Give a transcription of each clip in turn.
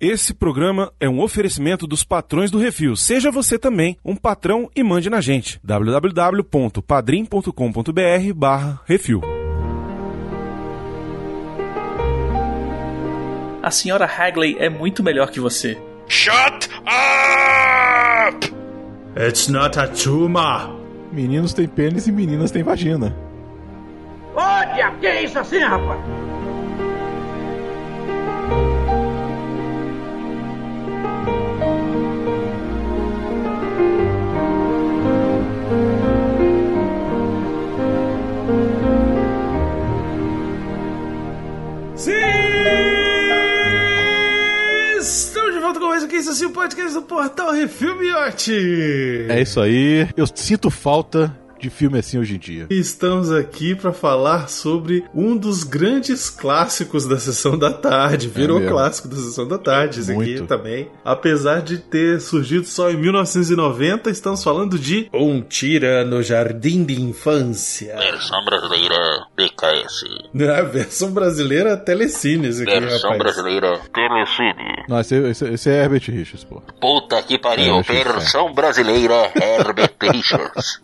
Esse programa é um oferecimento dos patrões do Refil. Seja você também um patrão e mande na gente. www.padrim.com.br barra Refil. A senhora Hagley é muito melhor que você. Shut up! It's not a tumor. Meninos têm pênis e meninas têm vagina. Diabo, que é isso assim, rapaz? Assim, o podcast do Portal Refil Miote. É isso aí. Eu sinto falta de filme assim hoje em dia. Estamos aqui para falar sobre um dos grandes clássicos da sessão da tarde. Virou mesmo. clássico da sessão da tarde, esse aqui também. Apesar de ter surgido só em 1990, estamos falando de Um Tira no Jardim de Infância. Versão brasileira PKS. A versão brasileira Telecine, esse aqui, Versão rapaz. brasileira Telecine. Não, esse, esse, esse é Herbert Richards, pô. Puta que É, pariu. achei Versão brasileira Herbert Richards.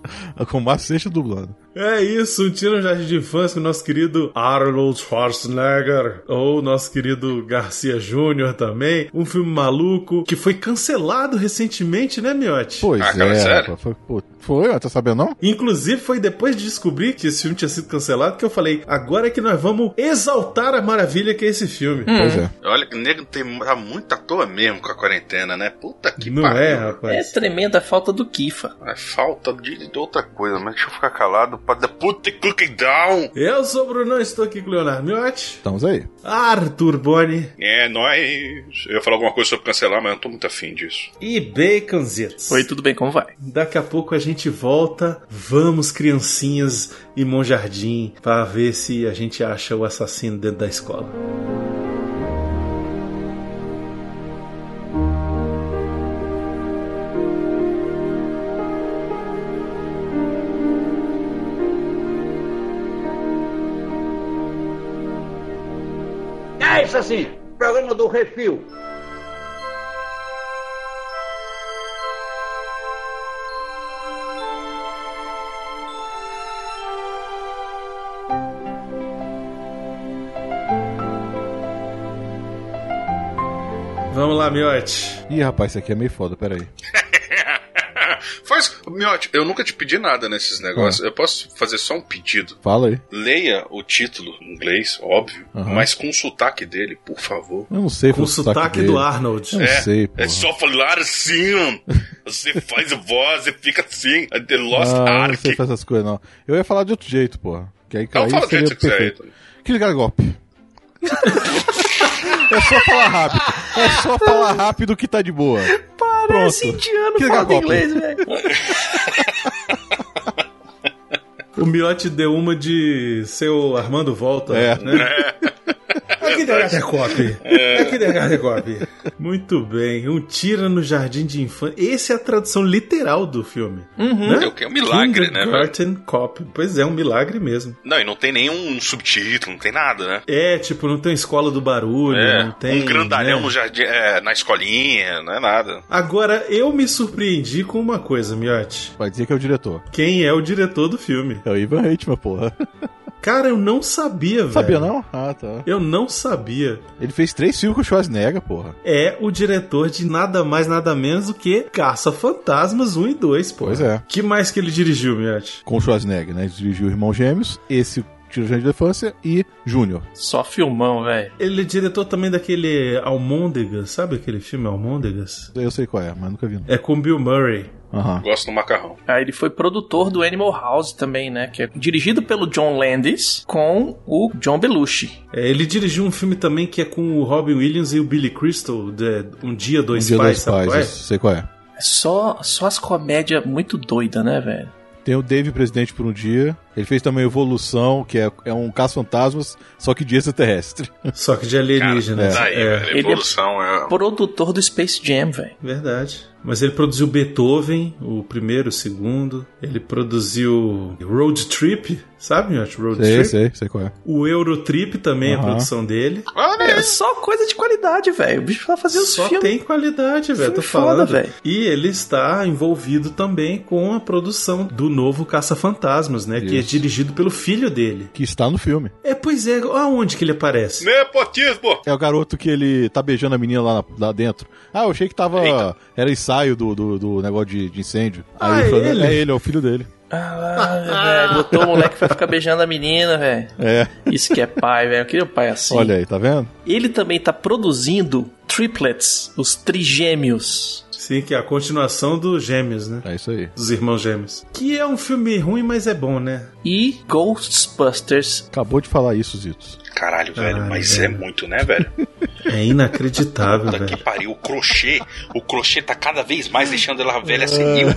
Com o Márcio Seixas dublando. É isso, um tiro no jardim de infância com o nosso querido Arnold Schwarzenegger, ou nosso querido Garcia Júnior também. Um filme maluco que foi cancelado recentemente, né, Miotti? Pois Ah, cara, é, sério? foi, pô, foi, tá sabendo não? Inclusive, foi depois de descobrir que esse filme tinha sido cancelado que eu falei: agora é que nós vamos exaltar a maravilha que é esse filme. Pois é. Olha que o nego tem, tá muito à toa mesmo com a quarentena, né? Puta que Não pariu. é, É rapaz? tremenda falta do Kifa. É falta de, de outra coisa, mas deixa eu ficar calado pra the put the cookie down. Eu sou o Bruno, estou aqui com o Leonardo Miotti, Estamos aí. Arthur Boni É, nós. Eu ia falar alguma coisa sobre cancelar, mas eu não tô muito afim disso. e Baconzitos. Oi, tudo bem? Como vai? Daqui a pouco a gente volta. Vamos, criancinhas e Monjardim, para ver se a gente acha o assassino dentro da escola. É isso assim, programa do Refil. Lá, Miote. Ih, rapaz, isso aqui é meio foda, peraí. Faz. Miote, eu nunca te pedi nada nesses negócios. Eu posso fazer só um pedido. Fala aí. Leia o título em inglês, óbvio, Aham. mas com o sotaque dele, por favor. Eu não sei Com o o sotaque dele. do Arnold. Eu não sei, pô. É só falar assim. Você faz a voz e fica assim. The Lost Ah, eu não Ark. sei fazer essas coisas, não. Eu ia falar de outro jeito, porra. Que aí, Então aí fala do jeito que você perfeito. Então. Que ligar golpe. é só falar rápido. É só falar rápido que tá de boa. Parece Pronto. indiano falando inglês, velho. O Miote deu uma de seu Armando Volta. É. Né? Aqui DHT Cop. Aqui DHT Cop. Muito bem. Um tira no jardim de infância. Essa é a tradução literal do filme. Né? É o que? É um milagre, né? Kindergarten Cop. Pois é, um milagre mesmo. Não, e não tem nenhum subtítulo, não tem nada, né? É, tipo, não tem escola do barulho, É, não tem. um grandalhão né? no jardim, é, na escolinha, não é nada. Agora, eu me surpreendi com uma coisa, Miotti. Vai dizer que é o diretor. Quem é o diretor do filme? É o Ivan Reitman, porra. Cara, eu não sabia, velho. Sabia não? Ah, tá. Eu não sabia. Ele fez três filmes com o Schwarzenegger, porra. É o diretor de nada mais, nada menos do que Caça Fantasmas 1 e 2, pô. Pois é. Que mais que ele dirigiu, Miotti? Com o Schwarzenegger, né? Ele dirigiu Irmão Gêmeos, esse Tiro de Infância e Júnior. Só filmão, velho. Ele é diretor também daquele Almôndegas, sabe aquele filme Almôndegas? Eu sei qual é, mas nunca vi. não. É com Bill Murray. Aham. Gosto do macarrão. Aí ele foi produtor do Animal House também, né? Que é dirigido pelo John Landis com o John Belushi. É, ele dirigiu um filme também que é com o Robin Williams e o Billy Crystal, de Um Dia, Dois um dia Pais, dois sabe pais, qual é? sei qual é. É só, só as comédias muito doidas, né, velho? Tem o Dave Presidente por um dia, Ele fez também Evolução, que é, é um caça-fantasmas, só que de extraterrestre. Só que de alienígenas. Tá aí, é, velho. Ele é- Evolução é. Produtor do Space Jam, velho. verdade. Mas ele produziu Beethoven, o primeiro, o segundo. Ele produziu Road Trip, sabe, Miotti? Road sei, Trip. sei, sei qual é. O Eurotrip também é Aham. produção dele. Olha É só coisa de qualidade, velho. O bicho fazer os Só filmes. tem qualidade, velho. Tô foda, falando. velho. E ele está envolvido também com a produção do novo Caça-Fantasmas, né? Que é Isso. dirigido pelo filho dele. Que está no filme. É, pois é. Aonde que ele aparece? Nepotismo! É o garoto que ele tá beijando a menina lá, lá dentro. Ah, eu achei que tava. Eita. Era ensaio do, do, do negócio de, de incêndio. Aí Ah, ele falou, ele? é ele, é o filho dele. Ah, velho. Botou o moleque pra ficar beijando a menina, velho. É, Isso que é pai, velho. Eu queria um pai assim. olha aí, tá vendo? Ele também tá produzindo Triplets, os trigêmeos. Sim, que é a continuação do Gêmeos, né? É isso aí. Dos Irmãos Gêmeos. Que é um filme ruim, mas é bom, né? E Ghostbusters. Acabou de falar isso, Zitos. Caralho, velho, Caralho, mas velho. é muito, né, velho? É inacreditável, Puta que velho. pariu, o crochê, o crochê tá cada vez mais deixando ela velha senil.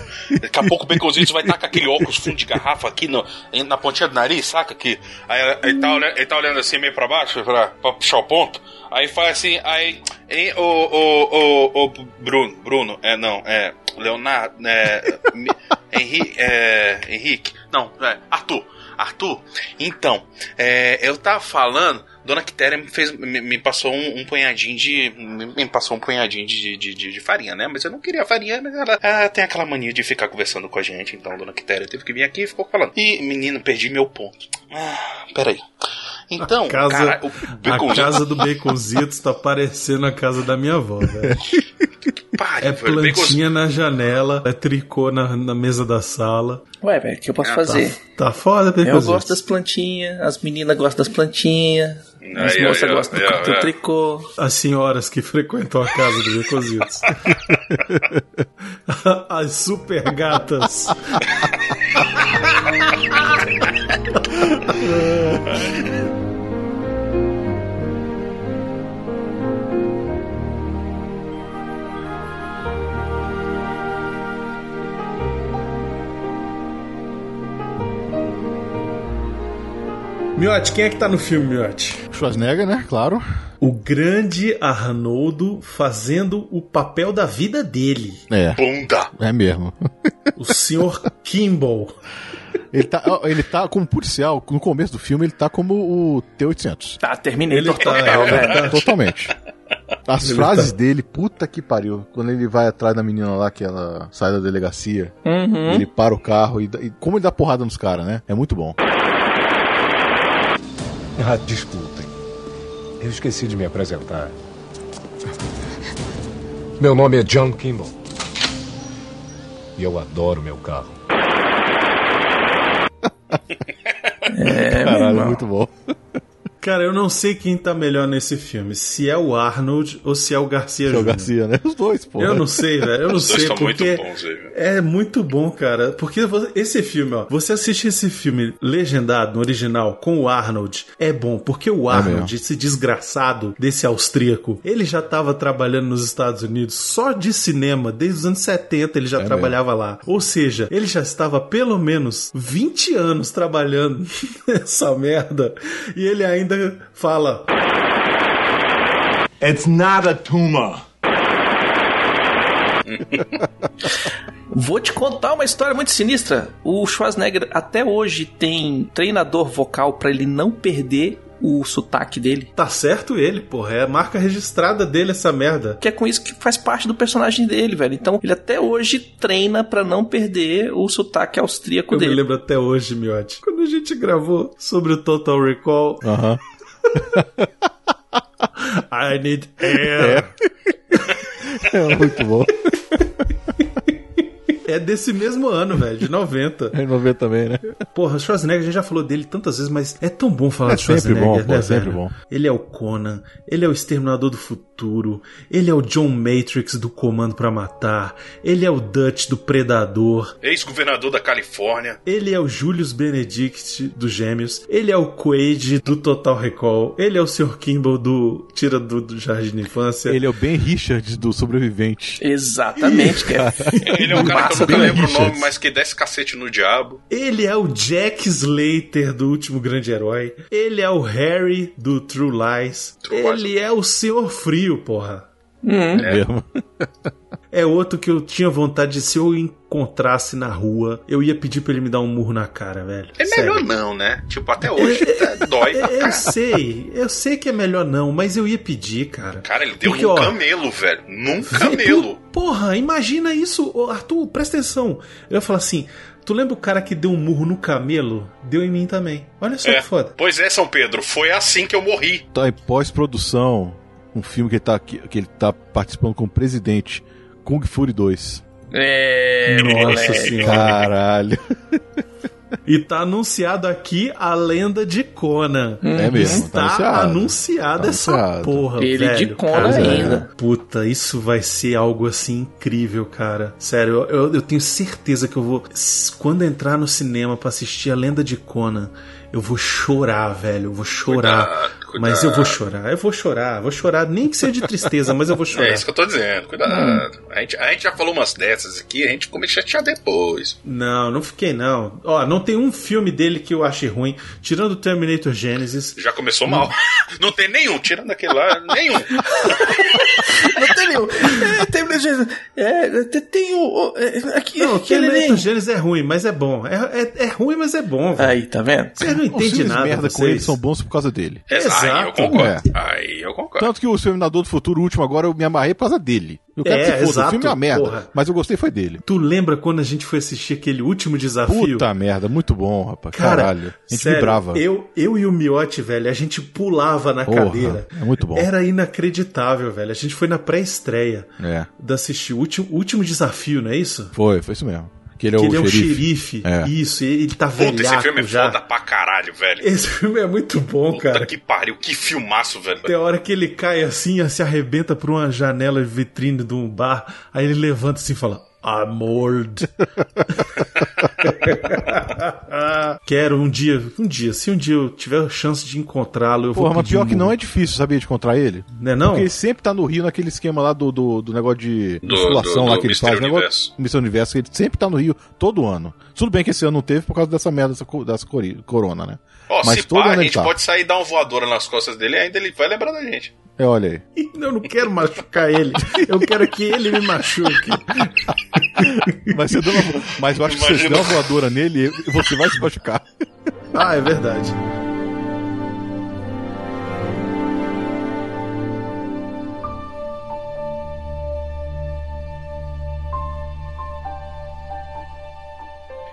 Daqui a pouco o Baconzitos vai estar com aquele óculos fundo de garrafa aqui no, na pontinha do nariz, saca? Que, aí ele tá, olhando, ele tá olhando assim meio pra baixo pra, pra puxar o ponto. Aí faz assim, aí. Hein, o, o, o, o Bruno, Bruno, é, não, é. Leonardo, é. Mi- Henrique, é. Henrique, não, é. Arthur. Arthur, então, é, eu tava falando, Dona Quitéria me, fez, me, me passou um, um punhadinho de. Me, me passou um punhadinho de, de, de, de farinha, né? Mas eu não queria farinha, mas ela ah, tem aquela mania de ficar conversando com a gente. Então, Dona Quitéria teve que vir aqui e ficou falando. E, menino, perdi meu ponto. Ah, peraí. Então, A casa, cara, o a casa do Baconzitos tá parecendo a casa da minha avó, velho. pariu, É plantinha na janela, é tricô na, na mesa da sala. Ué, velho, o que eu posso Ah, fazer? Tá foda, Eu Baconzitos. gosto das plantinhas, as meninas gostam das plantinhas, as moças gostam do, aí, do aí. tricô. As senhoras que frequentam a casa do Baconzitos. As super gatas. Miote, quem é que tá no filme, Miote? Schwarzenegger, né? Claro. O grande Arnoldo fazendo o papel da vida dele. É, Bunda. é mesmo. O Sr. Kimball. Ele tá, ele tá como policial, no começo do filme, ele tá como o T-800. Tá, terminei Ele tá- tá- Totalmente. As Ele frases tá- dele, puta que pariu. Quando ele vai atrás da menina lá, que ela sai da delegacia, Uhum. ele para o carro e, e como ele dá porrada nos caras, né? É muito bom. Ah, desculpem. Eu esqueci de me apresentar. Meu nome é John Kimball. E eu adoro meu carro. É, meu Caralho, irmão. muito bom. Cara, eu não sei quem tá melhor nesse filme. Se é o Arnold ou se é o Garcia Que é o Júnior. Garcia, né? Os dois, pô. Eu não sei, velho. Eu não Os dois sei muito porque bons aí, velho. é muito bom, cara. Porque esse filme, ó, você assiste esse filme legendado no original com o Arnold, é bom, porque o Arnold, mesmo. esse desgraçado desse austríaco, ele já tava trabalhando nos Estados Unidos só de cinema desde os anos 70, ele já É trabalhava lá. Ou seja, ele já estava pelo menos 20 anos trabalhando nessa merda e ele ainda fala It's not a tumor. Vou te contar uma história muito sinistra. O Schwarzenegger até hoje tem treinador vocal pra ele não perder o sotaque dele. Tá certo ele, porra. É a marca registrada dele essa merda. Que é com isso que faz parte do personagem dele, velho. Então ele até hoje treina pra não perder o sotaque austríaco Eu me dele. lembro até hoje, Miotti. Quando a gente gravou sobre o Total Recall, Aham. I need air. É muito bom. É desse mesmo ano, velho, de 90. É 90 também, né? Porra, Schwarzenegger, a gente já falou dele tantas vezes, mas é tão bom falar É de sempre Schwarzenegger, bom, pô, né, é sempre velho? bom. Ele é o Conan, ele é o Exterminador do Futuro, ele é o John Matrix do Comando pra Matar, ele é o Dutch do Predador, Ex-governador da Califórnia. ele é o Julius Benedict dos Gêmeos, ele é o Quaid do Total Recall, ele é o Sr. Kimball do Tira do, do Jardim de Infância. Ele é o Ben Richards do Sobrevivente. Exatamente, é Ele é um cara que eu Nunca Ben lembro o Richards. nome, mas que desce cacete no diabo. Ele é o Jack Slater do Último Grande Herói. Ele é o Harry do True Lies. True Lies. Ele é o Senhor Frio, porra. É mesmo. É outro que eu tinha vontade de, se eu encontrasse na rua, eu ia pedir pra ele me dar um murro na cara, velho. É Sério. melhor não, né? Tipo, até hoje tá- dói pra É, eu sei, eu sei que é melhor não, mas eu ia pedir, cara. Cara, ele deu Porque, num ó, camelo, velho. Num camelo. Porra, imagina isso, Arthur, presta atenção. Eu ia falar assim: tu lembra o cara que deu um murro no camelo? Deu em mim também. Olha só É. que foda. Pois é, São Pedro, foi assim que eu morri. Tá em pós-produção um filme que ele, tá, que, que ele tá participando como presidente. Kung Fury 2. É. Nossa senhora. Caralho. E tá anunciado aqui a lenda de Conan. É mesmo. Está tá anunciado. anunciada Tá essa anunciado. porra, Ele velho. de Conan cara. ainda. Puta, isso vai ser algo assim incrível, cara. Sério, eu, eu- eu tenho certeza que eu vou. Quando entrar no cinema pra assistir a lenda de Conan, eu vou chorar, velho. Eu vou chorar. Cuidado, cuidado. Mas eu vou chorar, eu vou chorar, vou chorar, nem que seja de tristeza, mas eu vou chorar. É isso que eu tô dizendo, cuidado. Hum. A, gente, a gente já falou umas dessas aqui, a gente começa a chatear depois. Não, não fiquei não. Ó, não tem um filme dele que eu ache ruim, tirando o Terminator Genesis. Já começou Hum. mal. Não tem nenhum, tirando aquele lá, nenhum. Não tem nenhum. É, tem, é, tem, tem o. é, Aqui, Não, o aquele Terminator nem. Genesis é ruim, mas é bom. É, é, é ruim, mas é bom. velho. Aí, tá vendo? Vocês não filmes nada, merda com ele vocês. são bons por causa dele. Exato. Aí eu Exato. concordo. É. Aí eu concordo. Tanto que o Exterminador do Futuro, o último agora, eu me amarrei por causa dele. Eu quero É, que se foda. exato, O filme é uma merda, porra. mas eu gostei foi dele. Tu lembra quando a gente foi assistir aquele último desafio? Puta merda, muito bom, rapaz. Cara, Caralho. A gente sério, vibrava. Eu, eu e o Miotti, velho, a gente pulava na Porra, cadeira. é muito bom. Era inacreditável, velho. A gente foi na pré-estreia É, da assistir o último, o último desafio, não é isso? foi, foi isso mesmo. Que ele é que o ele é o xerife. xerife. É. Isso, e ele tá Puta, esse velhaco filme é já. foda pra caralho, velho. Esse filme é muito bom, Puta cara. que pariu, que filmaço, velho. Tem hora que ele cai assim, se arrebenta por uma janela de vitrine de um bar, aí ele levanta assim e fala. Amord. Quero um dia, um dia, se um dia eu tiver a chance de encontrá-lo, eu vou Porra, mas pior um que não é difícil, sabia, de encontrar ele? Não é não? Porque ele sempre tá no Rio naquele esquema lá do, do, do negócio de musculação do- lá que ele faz. Universo. Negócio, Mr. Universo, ele sempre tá no Rio todo ano. Tudo bem que esse ano não teve por causa dessa merda, dessa, dessa corona, né? Ó, Mas se todo pá, a ano ele gente tá. pode sair e dar uma voadora nas costas dele ainda ele vai lembrar da gente. É, olha aí. Eu não quero machucar ele. Eu quero que ele me machuque. Mas, você deu uma- mas eu acho que se você Imagina. der uma voadora nele, você vai se machucar. Ah, é verdade.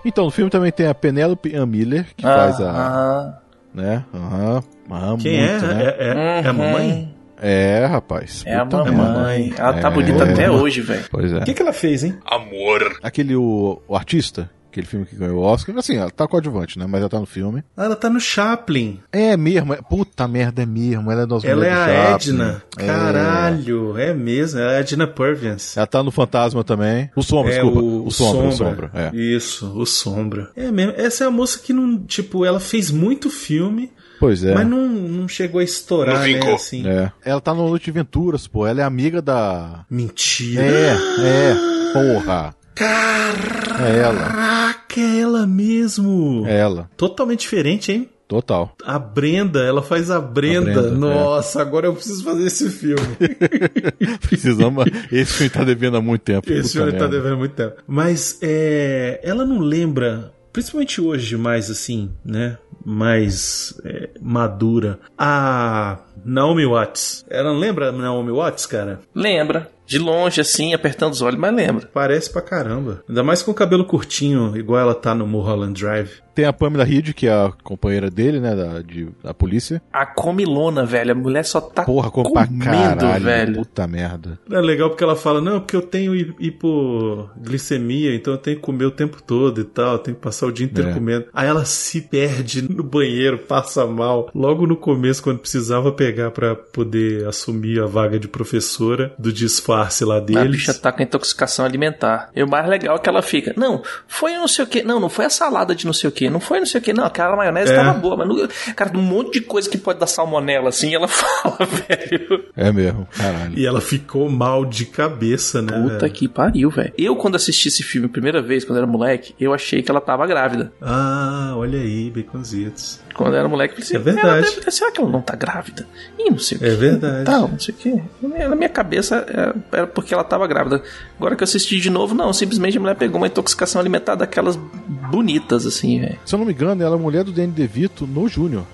Então, no filme também tem a Penélope Ann Miller, que faz a. Ah, Né? Aham. Aham, Quem muito, é? Né? É, é- é a mamãe? É, rapaz. é a mamãe. Ela tá É. bonita até hoje, velho. Pois é. O que, que ela fez, hein? Amor. Aquele, o, o artista, aquele filme que ganhou o Oscar, assim, ela tá coadjuvante, né? Mas ela tá no filme. Ah, ela tá no Chaplin. É mesmo, é, puta merda, é mesmo. Ela é das Ela é a Chaplin. Edna. É. Caralho, é mesmo. É a Edna Purviance. Ela tá no Fantasma também. O Sombra, É desculpa. O, Sombra, o Sombra. É. Isso, o Sombra. É mesmo. Essa é a moça que não. Tipo, ela fez muito filme, Pois é. mas não, não chegou a estourar, Não né? Assim. É. Ela tá no de Venturas, pô. Ela é amiga da. Mentira. É, é. Porra. É ela. Caraca, é ela mesmo. É ela. Totalmente diferente, hein? Total. A Brenda, ela faz a Brenda. Brenda, é. Nossa, agora eu preciso fazer esse filme. Precisamos. Esse filme tá devendo há muito tempo. Esse filme tá devendo muito tempo. Mas é, ela não lembra, principalmente hoje, mais assim, né? Mais é, madura. A Naomi Watts. Ela lembra Naomi Watts, cara? Lembra? De longe, assim, apertando os olhos, mas lembra. Parece pra caramba. Ainda mais com o cabelo curtinho, igual ela tá no Mulholland Drive. Tem a Pamela Reed, que é a companheira dele, né? Da, de, da polícia. A comilona, velho. A mulher só tá Porra, pra comendo, caralho. velho. Puta merda. É legal porque ela fala, não, porque eu tenho hi- hipoglicemia, então eu tenho que comer o tempo todo e tal, eu tenho que passar o dia inteiro É. comendo. Aí ela se perde no banheiro, passa mal, logo no começo, quando precisava pegar pegar pra poder assumir a vaga de professora do disfarce lá A deles. bicha tá com intoxicação alimentar. E o mais legal é que ela fica. Não, foi não sei o que. Não, não foi a salada de não sei o que. Não foi não sei o que. Não, aquela maionese É. tava boa. Mas, não, cara, um monte de coisa que pode dar salmonela assim. Ela fala, velho. É mesmo, caralho. E ela ficou mal de cabeça, né? Puta velho? que pariu, velho. Eu, quando assisti esse filme a primeira vez, quando era moleque, eu achei que ela tava grávida. Ah, olha aí, baconzitos. Quando eu era moleque, eu falei assim, É verdade. "Ela deve- será que ela não tá grávida? Ih, não sei o É que. verdade. Tal, não sei o que. Na minha cabeça era, porque ela tava grávida. Agora que eu assisti de novo, não. Simplesmente a mulher pegou uma intoxicação alimentar daquelas bonitas, assim, velho. Se eu não me engano, ela é a mulher do Danny DeVito no Júnior.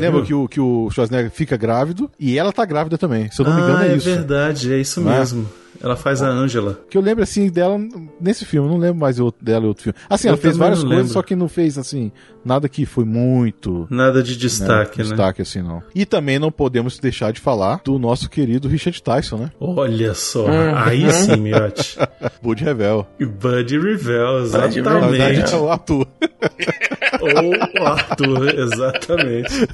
Lembra que o, que o Schwarzenegger fica grávido e ela tá grávida também. Se eu não me engano, ah, é é isso. verdade, é isso é? Ela faz a Ângela. Que eu lembro assim dela nesse filme, não lembro mais outro- dela em outro filme. Assim, Eu ela fez várias coisas, lembro. só que não fez assim, nada que foi muito Nada de destaque, né? destaque assim, não. E também não podemos deixar de falar do nosso querido Richard Tyson, né? Olha só, Uhum. aí sim, miote. Bud Revel. E Na verdade, exatamente. é o ator. Ou o Arthur, exatamente.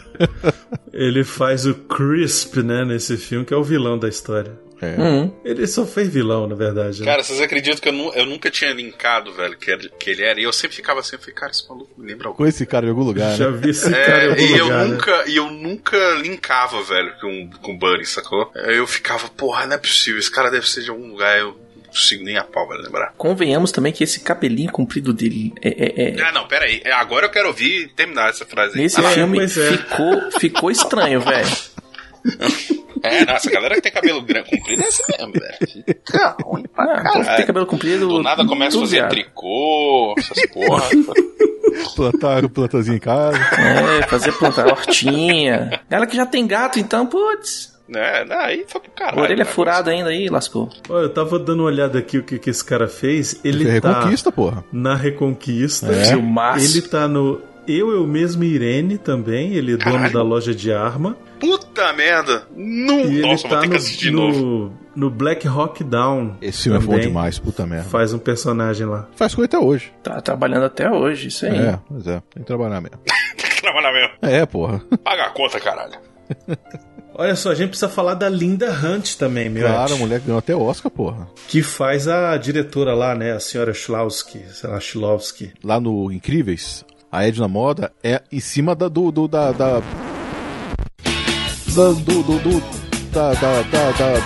Ele faz o Crisp, né, nesse filme, que é o vilão da história. É. Uhum. Ele só fez vilão, na verdade. né? Cara, vocês acreditam que eu, nu- eu nunca tinha linkado, velho, que, ele- que ele era? E eu sempre ficava assim, eu falei, cara, esse maluco me lembra alguma Com esse cara em algum lugar, Já né? vi esse cara em É, algum e eu lugar, né? nunca, e eu nunca linkava, velho, com, com o Buddy, sacou? Eu ficava, porra, não é possível, esse cara deve ser de algum lugar, eu não consigo nem a pau, velho, lembrar. Convenhamos também que esse cabelinho comprido dele é. é- é- Ah, não, pera aí, agora eu quero ouvir e terminar essa frase aí. Nesse lá. filme é. ficou, ficou estranho, velho. É, nossa, a galera que tem cabelo grande comprido é assim mesmo, velho. Fica ruim pra Ah, povo que tem cabelo comprido. Do nada começa a fazer viado. tricô, essas porra. Plantar plantazinho em casa. É, fazer plantar hortinha. Ela que já tem gato, então, putz. né, não, aí foi pro caralho. A orelha é né, furada ainda aí, lascou. Ó, eu tava dando uma olhada aqui o que, que esse cara fez. Ele Ele tá reconquista, porra. na Reconquista. É. Ele tá no Eu, Eu Mesmo e Irene também. Ele é dono Caralho. da loja de arma. Puta merda. Não, E ele nossa, vou tá ter no, que assistir de novo. no, no Black Hawk Down. Esse filme é bom também. demais, puta merda. Faz um personagem lá. Faz coisa até hoje. Tá trabalhando até hoje, isso aí. É, pois é. Tem que trabalhar mesmo. Tem que trabalhar mesmo. É, porra. Paga a conta, caralho. Olha só, a gente precisa falar da Linda Hunt também, meu. Claro, a mulher ganhou até Oscar, porra. Que faz a diretora lá, né? A senhora Schlowski, sei lá, Schlowski. Lá no Incríveis, a Edna Moda é em cima da do, do da, da da do do, do da da da da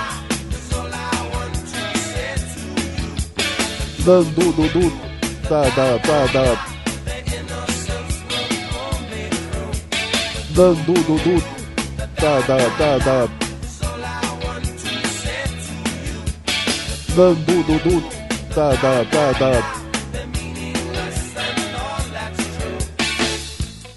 da do do do da da da da da do do do da da da da da do do do da da da da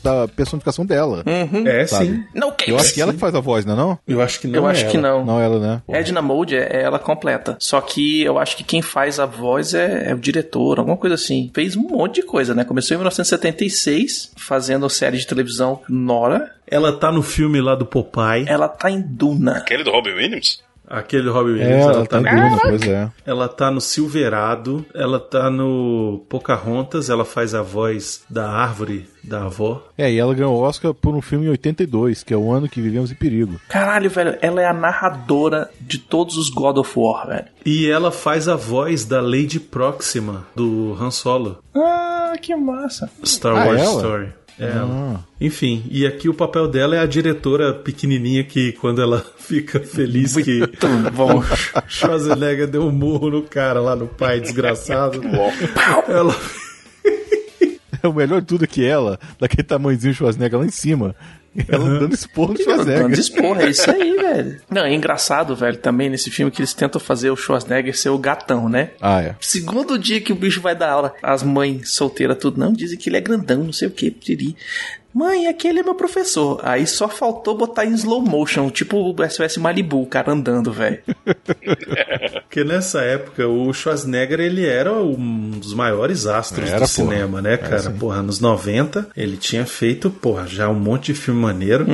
da personificação dela. É, Sabe? sim. Não, que Eu isso? acho que ela que faz a voz, não é não? Eu acho que não Eu é acho que ela. não. Não ela, né? Edna Mode é, é ela completa. Só que eu acho que quem faz a voz é, é o diretor, alguma coisa assim. Fez um monte de coisa, né? Começou em 1976, fazendo série de televisão Nora. Ela tá no filme lá do Popeye. Ela tá em Duna. Aquele do Robin Williams? Aquele Robin Williams. É, ela, ela tá tá pois é. Ela tá no Silverado, ela tá no Pocahontas, ela faz a voz da árvore da avó. É, e ela ganhou o Oscar por um filme em 82, que é o ano que vivemos em perigo. Caralho, velho, ela é a narradora de todos os God of War, velho. E ela faz a voz da Lady Proxima, do Han Solo. Ah, que massa. Star Ah, Wars ela? Story. É ela. Ah. Enfim, e aqui o papel dela é a diretora pequenininha que quando ela fica feliz que Muito bom. Schwarzenegger deu um murro no cara lá no pai desgraçado. ela O melhor de tudo é que ela, daquele tamanhozinho Schwarzenegger lá em cima, ela dando esporro no Dando Schwarzenegger. esporra, é isso aí, velho. Não, é engraçado, velho, também nesse filme que eles tentam fazer o Schwarzenegger ser o gatão, né? Ah, é. Segundo dia que o bicho vai dar aula, as mães solteiras tudo, não, dizem que ele é grandão, não sei o que, piriri. Mãe, aquele é meu professor. Aí só faltou botar em slow motion, tipo o SOS Malibu, o cara andando, velho. Porque nessa época o Schwarzenegger ele era um dos maiores astros Era, do porra. cinema, né, cara? sim. porra, nos 90 ele tinha feito, porra, já um monte de filme maneiro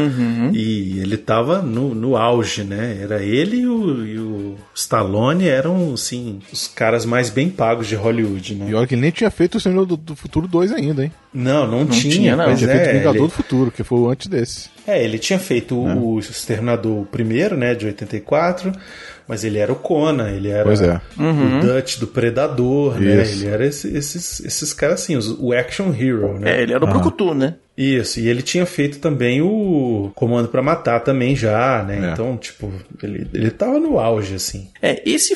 e ele tava no, no auge, né? Era ele e o, e o Stallone eram, assim, os caras mais bem pagos de Hollywood, né? E olha que ele nem tinha feito o Senhor do, do Futuro 2 ainda, hein? Não, não, tinha, tinha, não. pois Tinha é, feito Vingador ele- do Futuro, que foi o antes desse. É, ele tinha feito o- o Exterminador primeiro, né, de 84, mas ele era o Conan, ele era Pois é. Uhum. o Dutch do Predador, né? Isso. Ele era esse- esses, esses caras assim, os- o action hero, né? É, ele era o Brucutu, né? Isso, e ele tinha feito também o Comando pra Matar também já, né? É. Então, tipo, ele, ele tava no auge, assim. É, esse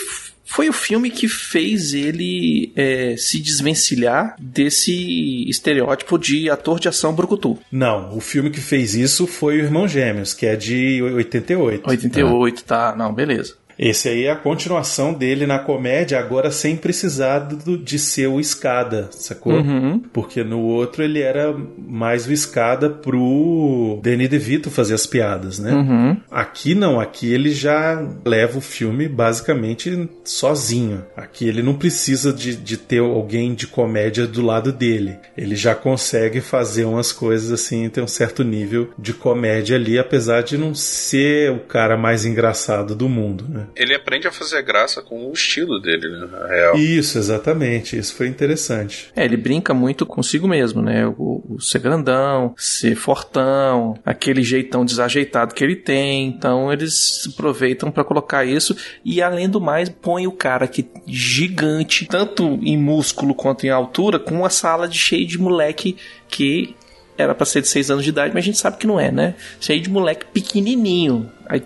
foi o filme que fez ele é, se desvencilhar desse estereótipo de ator de ação brucutu. Não, o filme que fez isso foi o Irmão Gêmeos, que é de 88. 88, tá? Não, beleza. Esse aí é a continuação dele na comédia, agora sem precisar do- de ser o escada, sacou? Uhum. Porque no outro ele era mais o escada pro Danny DeVito fazer as piadas, né? Uhum. Aqui não, aqui ele já leva o filme basicamente sozinho. Aqui ele não precisa de, de ter alguém de comédia do lado dele. Ele já consegue fazer umas coisas assim, ter um certo nível de comédia ali, apesar de não ser o cara mais engraçado do mundo, né? Ele aprende a fazer graça com o estilo dele, né? Na real. Isso, exatamente. Isso foi interessante. É, ele brinca muito consigo mesmo, né? O, o ser grandão, ser fortão, aquele jeitão desajeitado que ele tem. Então eles aproveitam pra colocar isso e além do mais põe o cara que gigante, tanto em músculo quanto em altura, com uma sala de cheio de moleque que era pra ser de 6 anos de idade, mas a gente sabe que não é, né? Cheio de moleque pequenininho. Aí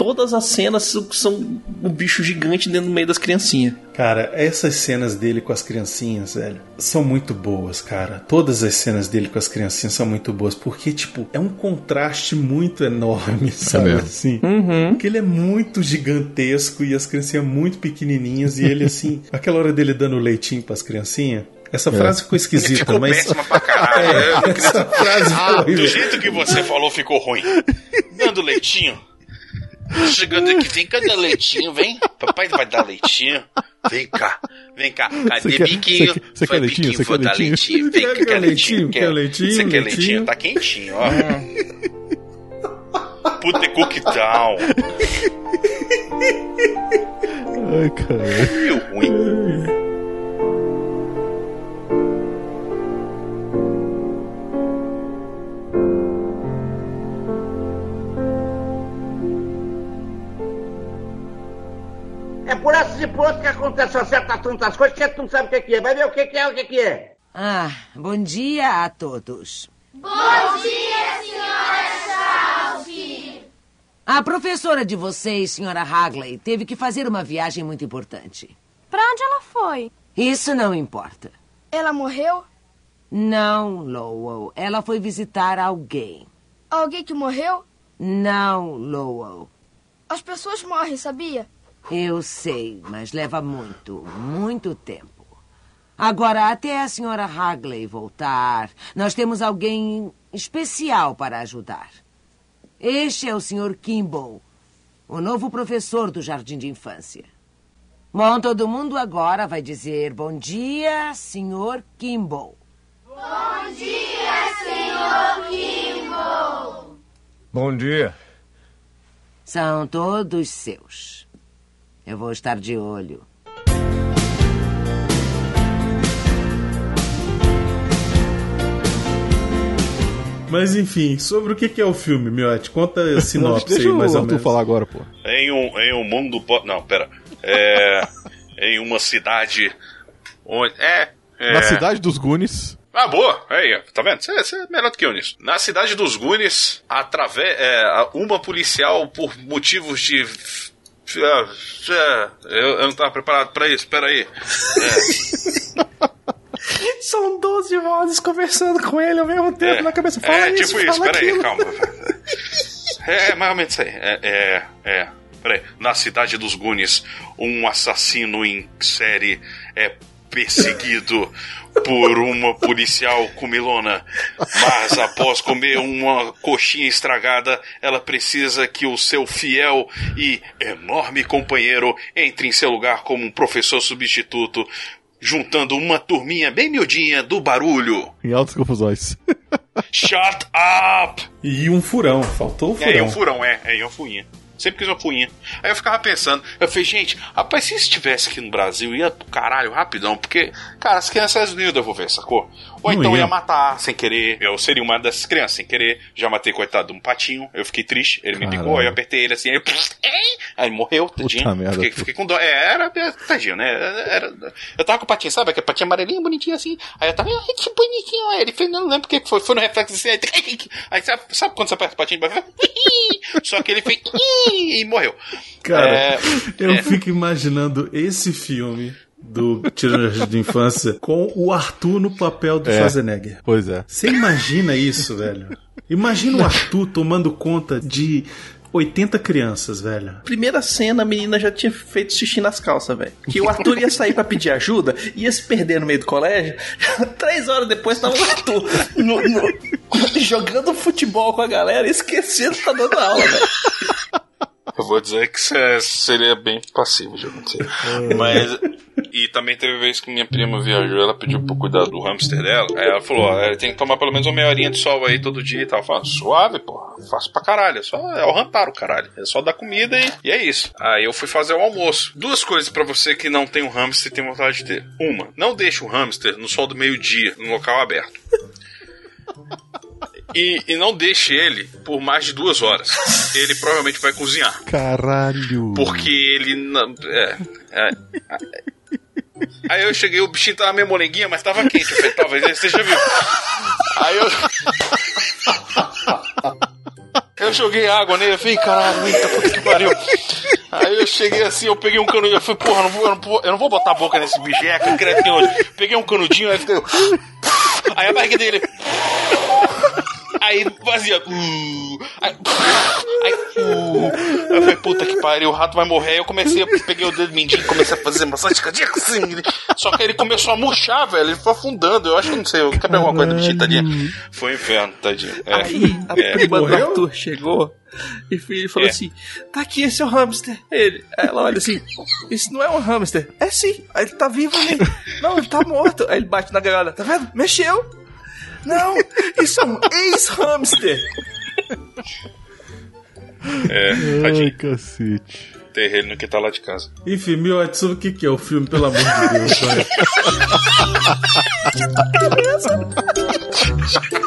todas as cenas são- um bicho gigante dentro do meio das criancinhas. Cara, essas cenas dele com as criancinhas, velho, são muito boas, cara. Todas as cenas dele com as criancinhas são muito boas, porque, tipo, é um contraste muito enorme, sabe? mesmo. assim. Uhum. Porque ele é muito gigantesco e as criancinhas muito pequenininhas e ele, assim, aquela hora dele dando leitinho pras criancinhas. Essa frase ficou esquisita, Ficou mas. péssima pra caralho. É, essa frase Ah, foi. do jeito que você falou, ficou ruim. Dando leitinho. Chegando aqui, vem cá dar leitinho, vem. Papai vai dar leitinho. Vem cá, vem cá. Cadê Você quer- biquinho? você quer- leitinho? Você vou quer dar leitinho? Vem cá, quer leitinho? Quer leitinho? Você quer Leitinho? leitinho? Tá quentinho, ó. Puta cookdown. Ai, cara. Meio ruim. É por essas e por outras que acontece uma certa tantas coisas que tu não sabe o que que é. Vai ver o que que é, o que que é. Ah, bom dia a todos. Bom dia, senhora Chalke! A professora de vocês, senhora Hagley, teve que fazer uma viagem muito importante. Pra onde ela foi? Isso não importa. Ela morreu? Não, Lowell. Ela foi visitar alguém. Alguém que morreu? Não, Lowell. As pessoas morrem, sabia? Eu sei, mas leva muito, muito tempo. Agora, até a senhora Hagley voltar, nós temos alguém especial para ajudar. Este é o senhor Kimball, o novo professor do jardim de infância. Bom, todo mundo agora vai dizer bom dia, senhor Kimball. Bom dia, senhor Kimball! Bom dia. São todos seus. Eu vou estar de olho. Mas enfim, sobre o que é o filme, Miotti? Conta a sinopse Deixa aí, mais ou menos. falar agora, pô. Em um, em um mundo. po- Não, pera. É. em uma cidade. Onde. É. é Na cidade dos Goonies. Ah, boa. Aí, tá vendo? Você você é melhor do que eu nisso. Na cidade dos Goonies, através, é, uma policial, por motivos de. É, é, eu, não tava preparado pra isso, peraí. É, São 12 vozes conversando com ele ao mesmo tempo É. na cabeça. Fala é, isso, tipo isso, peraí, calma. É, mais ou menos isso aí. É, é, é. Peraí. Na cidade dos Goonies, um assassino em série é perseguido por uma policial comilona. Mas após comer uma coxinha estragada, ela precisa que o seu fiel e enorme companheiro entre em seu lugar como um professor substituto, juntando uma turminha bem miudinha do barulho. Em altas confusões. Shut up! E um furão, faltou o É, e furão. um furão, é, é, e um fuinha. Sempre quis uma fuinha. Aí eu ficava pensando, eu falei, gente, rapaz, se estivesse aqui no Brasil, ia pro caralho rapidão, porque, cara, as crianças não iam devolver, sacou? Ou Não então ia. ia matar sem querer. Eu seria uma dessas crianças sem querer. Já matei, coitado, de um patinho. Eu fiquei triste. Ele me Caralho. picou, aí eu apertei ele assim. Aí, aí morreu, tadinho. merda. Fiquei, fiquei com dó. É, era, era tadinho, né? Era, eu tava com o patinho, sabe? Aquele patinho amarelinho, bonitinho assim. Aí eu tava, ai, que bonitinho. Aí ele fez, não lembro o que que foi. Foi no reflexo assim. Aí, aí sabe, sabe quando você aperta o patinho? Só que ele fez e morreu. Cara, É, eu é. fico imaginando esse filme do Tirando de Infância com o Arthur no papel do É. Schwarzenegger. Pois é. Você imagina isso, velho? Imagina o Arthur tomando conta de 80 crianças, velho. Primeira cena, a menina já tinha feito xixi nas calças, velho. Que o Arthur ia sair pra pedir ajuda, ia se perder no meio do colégio. Três horas depois tava o Arthur no- no- jogando futebol com a galera, esquecendo que tá dando aula, velho. Eu vou dizer que é- seria bem passivo de acontecer. Mas. E também teve vez que minha prima viajou, ela pediu pra cuidar do hamster dela. Aí ela falou: ó, ele tem que tomar pelo menos uma meia horinha de sol aí todo dia e tal. Eu falei, suave, porra, faço pra caralho. É só é o ramparo, caralho. É só dar comida e, e é isso. Aí eu fui fazer o almoço. Duas coisas pra você que não tem um hamster e tem vontade de ter. Uma, não deixe o hamster no sol do meio-dia, num local aberto. E, e não deixe ele por mais de duas horas. Ele provavelmente vai cozinhar. Caralho. Porque ele não. É, é, é. Aí eu cheguei, o bichinho tava meio molenguinha, mas tava quente. Eu falei, talvez ele esteja vivo. Aí eu. Eu joguei água nele, eu falei, caralho, eita, puta que pariu. Aí eu cheguei assim, eu peguei um canudinho, eu falei, porra, eu não vou, eu não vou, eu não vou botar a boca nesse bicho, é, que credo que nojo. Peguei um canudinho, aí fiquei. Aí a barriga dele. Aí vazia. Uh, aí, aí, uh, eu falei, puta que pariu, o rato vai morrer. Aí eu comecei, a peguei o dedo mindinho e comecei a fazer massagem cardíaca assim. Só que aí ele começou a murchar, velho. Ele foi afundando. Eu acho que não sei, eu quebrei alguma coisa do bichinho, tadinho. Foi um inferno, tadinho. É, Aí a é. prima do Morreu? Arthur chegou e fi- falou É. assim: tá aqui esse é o hamster. Ele, aí ela olha assim: isso não é um hamster. É sim, aí ele tá vivo ali. Não, ele tá morto. Aí ele bate na gaiola, tá vendo? Mexeu. Não, isso é um ex-hamster. É, Ai, cacete. Terreno que tá lá de casa. Enfim, sobre o que que é o filme, pelo amor de Deus, vai.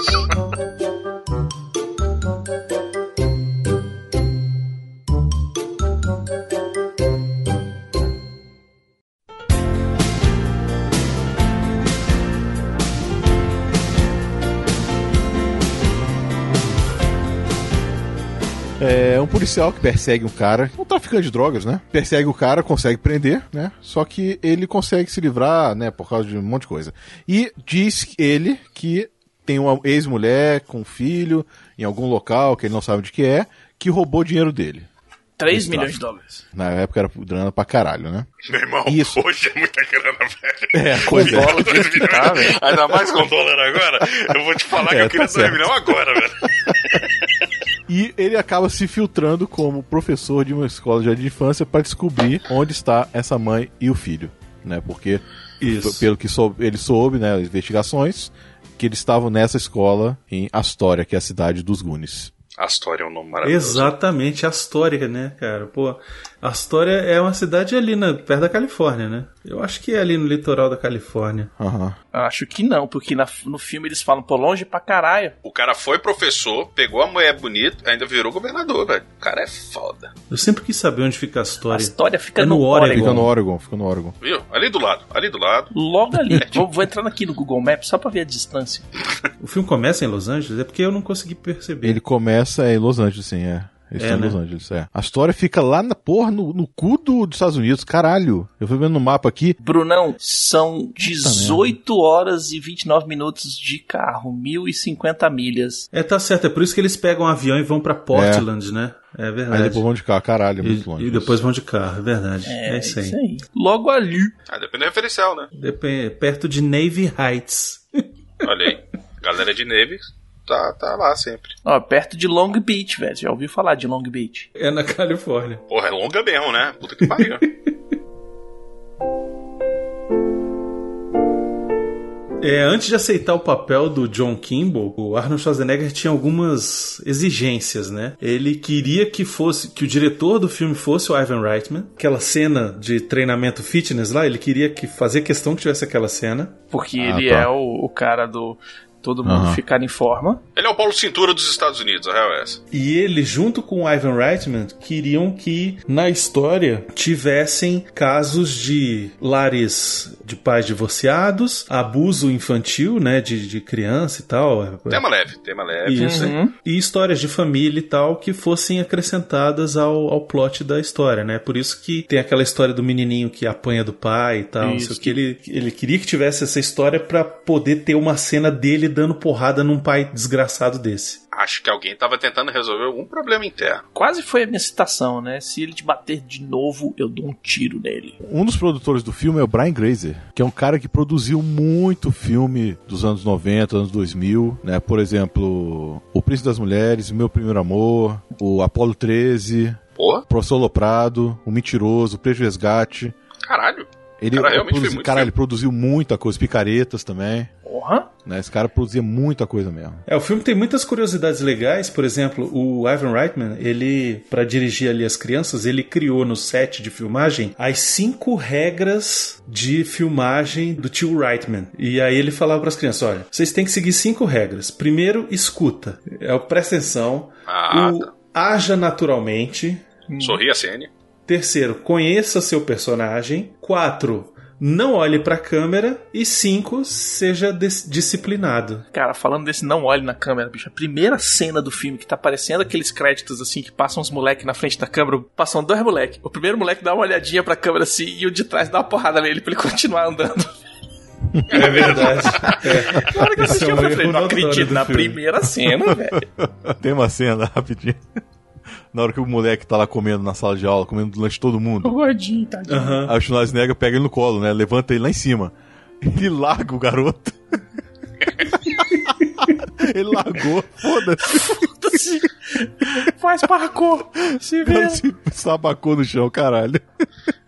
É um policial que persegue um cara, um traficante de drogas, né? Persegue o cara, consegue prender, né? Só que ele consegue se livrar, né? Por causa de um monte de coisa. E diz ele que tem uma ex-mulher com um filho em algum local que ele não sabe de que é, que roubou dinheiro dele. 3 Esse milhões de dólares. Na época era grana pra caralho, né? Meu irmão, Isso. hoje é muita grana, velho. É, pois é. Dólar, dois milhões. Ainda mais com dólar agora. Eu vou te falar que É, eu queria tá 2 certo. milhões agora, velho. E ele acaba se filtrando como professor de uma escola de infância para descobrir onde está essa mãe e o filho, né? Porque Isso. pelo que sou- ele soube, né, as investigações, que eles estavam nessa escola em Astoria, que é a cidade dos Gunis. Astoria é um nome maravilhoso. Exatamente, Astoria, né, cara? Pô, Astoria é uma cidade ali na, perto da Califórnia, né? Eu acho que é ali no litoral da Califórnia. Aham. Acho que não, porque na- no filme eles falam, pô, longe pra caralho. O cara foi professor, pegou a mulher bonita, ainda virou governador, velho. O cara é foda. Eu sempre quis saber onde fica a A Astoria. história fica É no, no Oregon. Oregon. Fica no Oregon, fica no Oregon. Viu? Ali do lado, ali do lado. Logo ali. vou, vou entrar aqui no Google Maps só pra ver a distância. O filme começa em Los Angeles? É porque eu não consegui perceber. Ele começa em Los Angeles, sim, é. Eles É, estão em né? Los Angeles, é. A história fica lá na porra, no, no cu do- dos Estados Unidos, caralho. Eu fui vendo no mapa aqui. Brunão, são 18 horas e 29 minutos de carro, 1050 milhas. É, tá certo. É por isso que eles pegam um avião e vão pra Portland, né? É Aí verdade. depois vão de carro, caralho, é muito e, longe. e depois vão de carro, é verdade. É, É, isso aí. isso aí. Logo ali. Ah, depende do referencial, né? Depende- perto de Navy Heights. Olha aí. Galera de Navy tá, tá lá sempre. Ó, perto de Long Beach, velho. Já ouviu falar de Long Beach? É na Califórnia. Porra, é longa mesmo, né? Puta que pariu. É, antes de aceitar o papel do John Kimball, o Arnold Schwarzenegger tinha algumas exigências, né? Ele queria que fosse que o diretor do filme fosse o Ivan Reitman. Aquela cena de treinamento fitness lá, ele queria que fazer questão que tivesse aquela cena. Porque Ah, ele tá. é o, o cara do todo mundo ficar em forma. Ele é o Paulo Cintura dos Estados Unidos, a real é essa. E ele, junto com o Ivan Reitman, queriam que na história tivessem casos de lares de pais divorciados, abuso infantil, né, de, de criança e tal. Tema leve, tema leve. Isso. Uhum. E histórias de família e tal que fossem acrescentadas ao, ao plot da história, né? Por isso que tem aquela história do menininho que apanha do pai e tal. não sei Isso. o que ele, ele queria que tivesse essa história pra poder ter uma cena dele dando porrada num pai desgraçado desse. Acho que alguém tava tentando resolver algum problema interno. Quase foi a minha citação, né? Se ele te bater de novo, eu dou um tiro nele. Um dos produtores do filme é o Brian Grazer, que é um cara que produziu muito filme dos anos 90, anos 2000, né? Por exemplo, O Príncipe das Mulheres, Meu Primeiro Amor, o Apolo 13, Porra, Professor Loprado, O Mentiroso, O Prejo e Resgate. caralho. Ele, Cara, realmente produzi- cara, ele produziu muita coisa, Picaretas também, Porra. né? Esse cara produzia muita coisa mesmo. É, o filme tem muitas curiosidades legais, por exemplo, o Ivan Reitman, ele, para dirigir ali as crianças, ele criou no set de filmagem as cinco regras de filmagem do tio Reitman. E aí ele falava para as crianças, olha, vocês têm que seguir cinco regras. Primeiro, escuta. É o presta atenção. Ah, o tá. haja naturalmente. Sorri a CN. Terceiro, conheça seu personagem. Quatro, não olhe pra câmera. E cinco, seja dis- disciplinado. Cara, falando desse não olhe na câmera, bicho. A primeira cena do filme que tá aparecendo aqueles créditos assim, que passam uns moleques na frente da câmera, passam dois moleques. O primeiro moleque dá uma olhadinha pra câmera assim e o de trás dá uma porrada nele pra ele continuar andando. É verdade. Na hora que eu Esse assisti, é eu falei, não acredito, na filme. primeira cena, velho. Tem uma cena, rapidinho. Na hora que o moleque tá lá comendo na sala de aula, comendo lanche de todo mundo. O gordinho, tadinho. Aham. Aí o Schwarzenegger pega ele no colo, né? Levanta ele lá em cima. Ele larga o garoto. ele largou, foda-se. Foda-se. Faz parkour. Se vê. se sabacou no chão, caralho.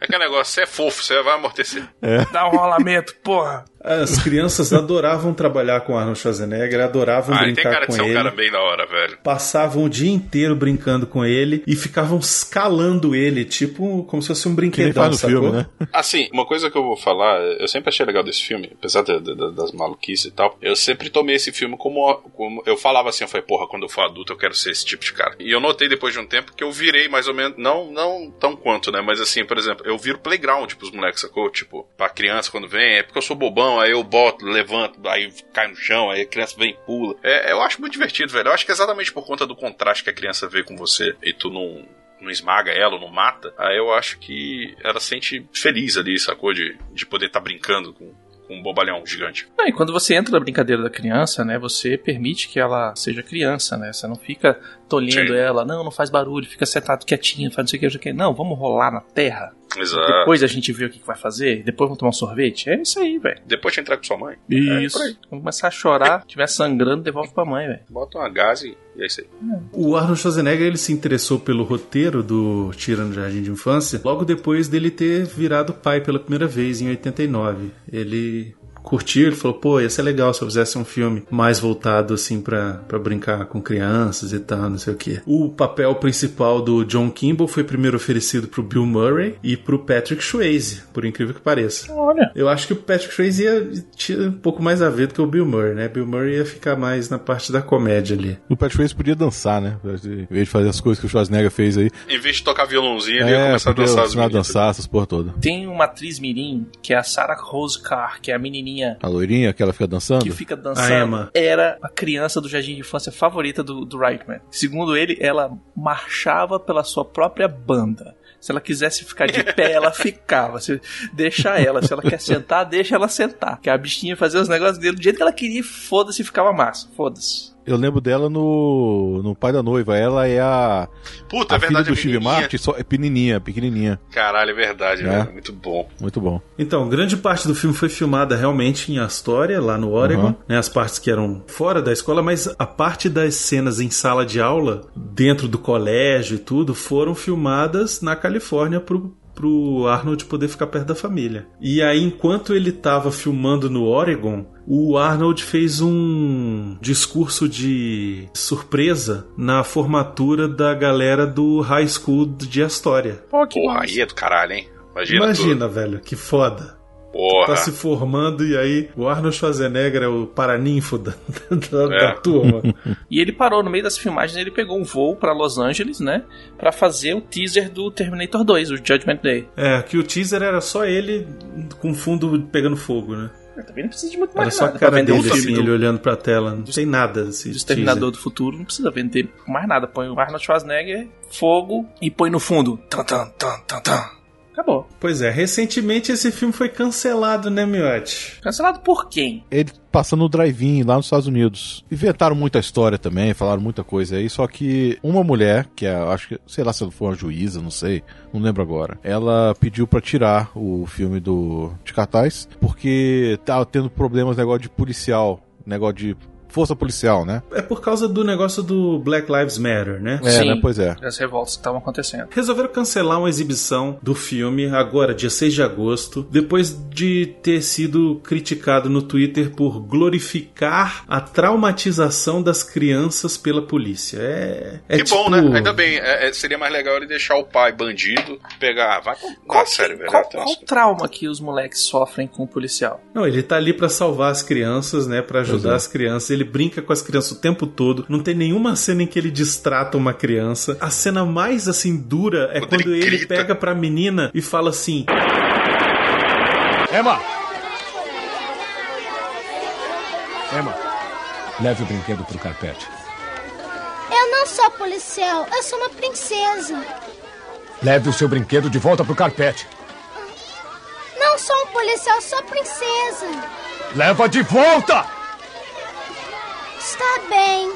É aquele negócio, você é fofo, você vai amortecer. Dá um rolamento, porra. As crianças adoravam trabalhar com Arnold Schwarzenegger, adoravam Ah, ele tem brincar cara de com ser um ele. cara bem da hora, velho. Passavam o dia inteiro brincando com ele e ficavam escalando ele, tipo como se fosse um Que brinquedão, sacou? filme, né? Assim, uma coisa que eu vou falar, eu sempre achei legal desse filme, apesar da- da- das maluquices e tal, eu sempre tomei esse filme como, como- Eu falava assim, eu falei, porra, quando eu for adulto eu quero ser esse tipo de cara. E eu notei depois de um tempo que eu virei mais ou menos, não, não tão quanto, né? Mas assim, por exemplo, eu viro playground pros moleques, sacou? Tipo, pra criança quando vem, é porque eu sou bobão, aí eu boto, levanto, aí cai no chão, aí a criança vem e pula. É, eu acho muito divertido, velho. Eu acho que é exatamente por conta do contraste que a criança vê com você e tu não não esmaga ela, não mata, aí eu acho que ela se sente feliz ali, sacou? De, de poder estar brincando com, com um bobalhão gigante. Não, e quando você entra na brincadeira da criança, né, você permite que ela seja criança, né? Você não fica tolhendo Sim. ela, não, não faz barulho, fica sentado quietinho, faz não sei o que, não sei o que. Não, vamos rolar na terra. Exato. Depois a gente vê o que vai fazer, depois vamos tomar um sorvete. É isso aí, velho. Depois te entrega com sua mãe. Isso. É, por aí. Vamos começar a chorar, tiver sangrando, devolve pra mãe, velho. Bota uma gás e é isso aí. O Arnold Schwarzenegger ele se interessou pelo roteiro do Tira no Jardim de Infância logo depois dele ter virado pai pela primeira vez em 89. Ele curtiu, ele falou, pô, ia ser legal se eu fizesse um filme mais voltado assim pra pra brincar com crianças e tal, não sei o que. O papel principal do John Kimball foi primeiro oferecido pro Bill Murray e pro Patrick Swayze, por incrível que pareça. Olha. Eu acho que o Patrick Swayze ia tinha um pouco mais a ver do que o Bill Murray, né? Bill Murray ia ficar mais na parte da comédia ali. O Patrick Swayze podia dançar, né? Em vez de fazer as coisas que o Schwarzenegger fez aí. Em vez de tocar violãozinho, ele ia É, começar a dançar as a dançar essas porra toda. Tem uma atriz mirim, que é a Sarah Rose Carr, que é a menininha A loirinha, que ela fica dançando. que fica A dançando, Emma. era a criança do jardim de infância favorita do, do Reitman. Segundo ele, ela marchava pela sua própria banda. Se ela quisesse ficar de pé, ela ficava. Se deixar ela. Se ela quer sentar, deixa ela sentar. Que a bichinha fazia os negócios dele do jeito que ela queria, e foda-se, ficava massa. Foda-se. Eu lembro dela no, no Pai da Noiva. Ela é a, Puta, a é filha verdade, do a Steve. Martin, só é pequenininha, pequenininha. Caralho, é verdade, É. velho. Muito bom. Muito bom. Então, grande parte do filme foi filmada realmente em Astoria, lá no Oregon, Uhum. né, as partes que eram fora da escola, mas a parte das cenas em sala de aula, dentro do colégio e tudo, foram filmadas na Califórnia pro pro Arnold poder ficar perto da família. E aí, enquanto ele tava filmando no Oregon, o Arnold fez um discurso de surpresa na formatura da galera do High School de Astoria. Pô, Porra, aí é do caralho, hein? Imagina, Imagina velho, que foda. Porra. Tá se formando e aí o Arnold Schwarzenegger é o paraninfo da, da, é. da turma. e ele parou no meio das filmagens, ele pegou um voo para Los Angeles, né, para fazer o teaser do Terminator 2, o Judgment Day. É, que o teaser era só ele com fundo pegando fogo, né? Eu também não precisa de muito mais Era só nada. a cara Pra vender dele, um assim, filme ele do- olhando pra tela. Não tem nada assim. do Exterminador do Futuro, não precisa vender mais nada. Põe o Arnold Schwarzenegger, fogo e põe no fundo. Tan, tan, tan, tan, tan. Acabou. Pois é, recentemente esse filme foi cancelado, né, Miotti? Cancelado por quem? Ele passando no drive-in lá nos Estados Unidos. Inventaram muita história também, falaram muita coisa aí, só que uma mulher, que é, acho que, sei lá se ela foi uma juíza, não sei, não lembro agora, ela pediu pra tirar o filme do de cartaz, porque tava tendo problemas, negócio de policial, negócio de força policial, né? É por causa do negócio do Black Lives Matter, né? É, né? Pois é. As revoltas que estavam acontecendo. Resolveram cancelar uma exibição do filme agora, dia 6 de agosto, depois de ter sido criticado no Twitter por glorificar a traumatização das crianças pela polícia. É, é que tipo... bom, né? Ainda bem. É, é, seria mais legal ele deixar o pai bandido pegar. Vai com. Qual, Nossa, sério, velho. qual, qual o trauma que os moleques sofrem com o policial? Não, ele tá ali pra salvar as crianças, né, Pra ajudar é. as crianças. Ele brinca com as crianças o tempo todo. Não tem nenhuma cena em que ele distrata uma criança. A cena mais assim dura é Quando quando, ele ele, grita. pega pra menina e fala assim: Emma! Emma, leve o brinquedo pro carpete. Eu não sou policial, eu sou uma princesa. Leve o seu brinquedo de volta pro carpete. Não sou um policial, sou princesa. Leva de volta! Está bem.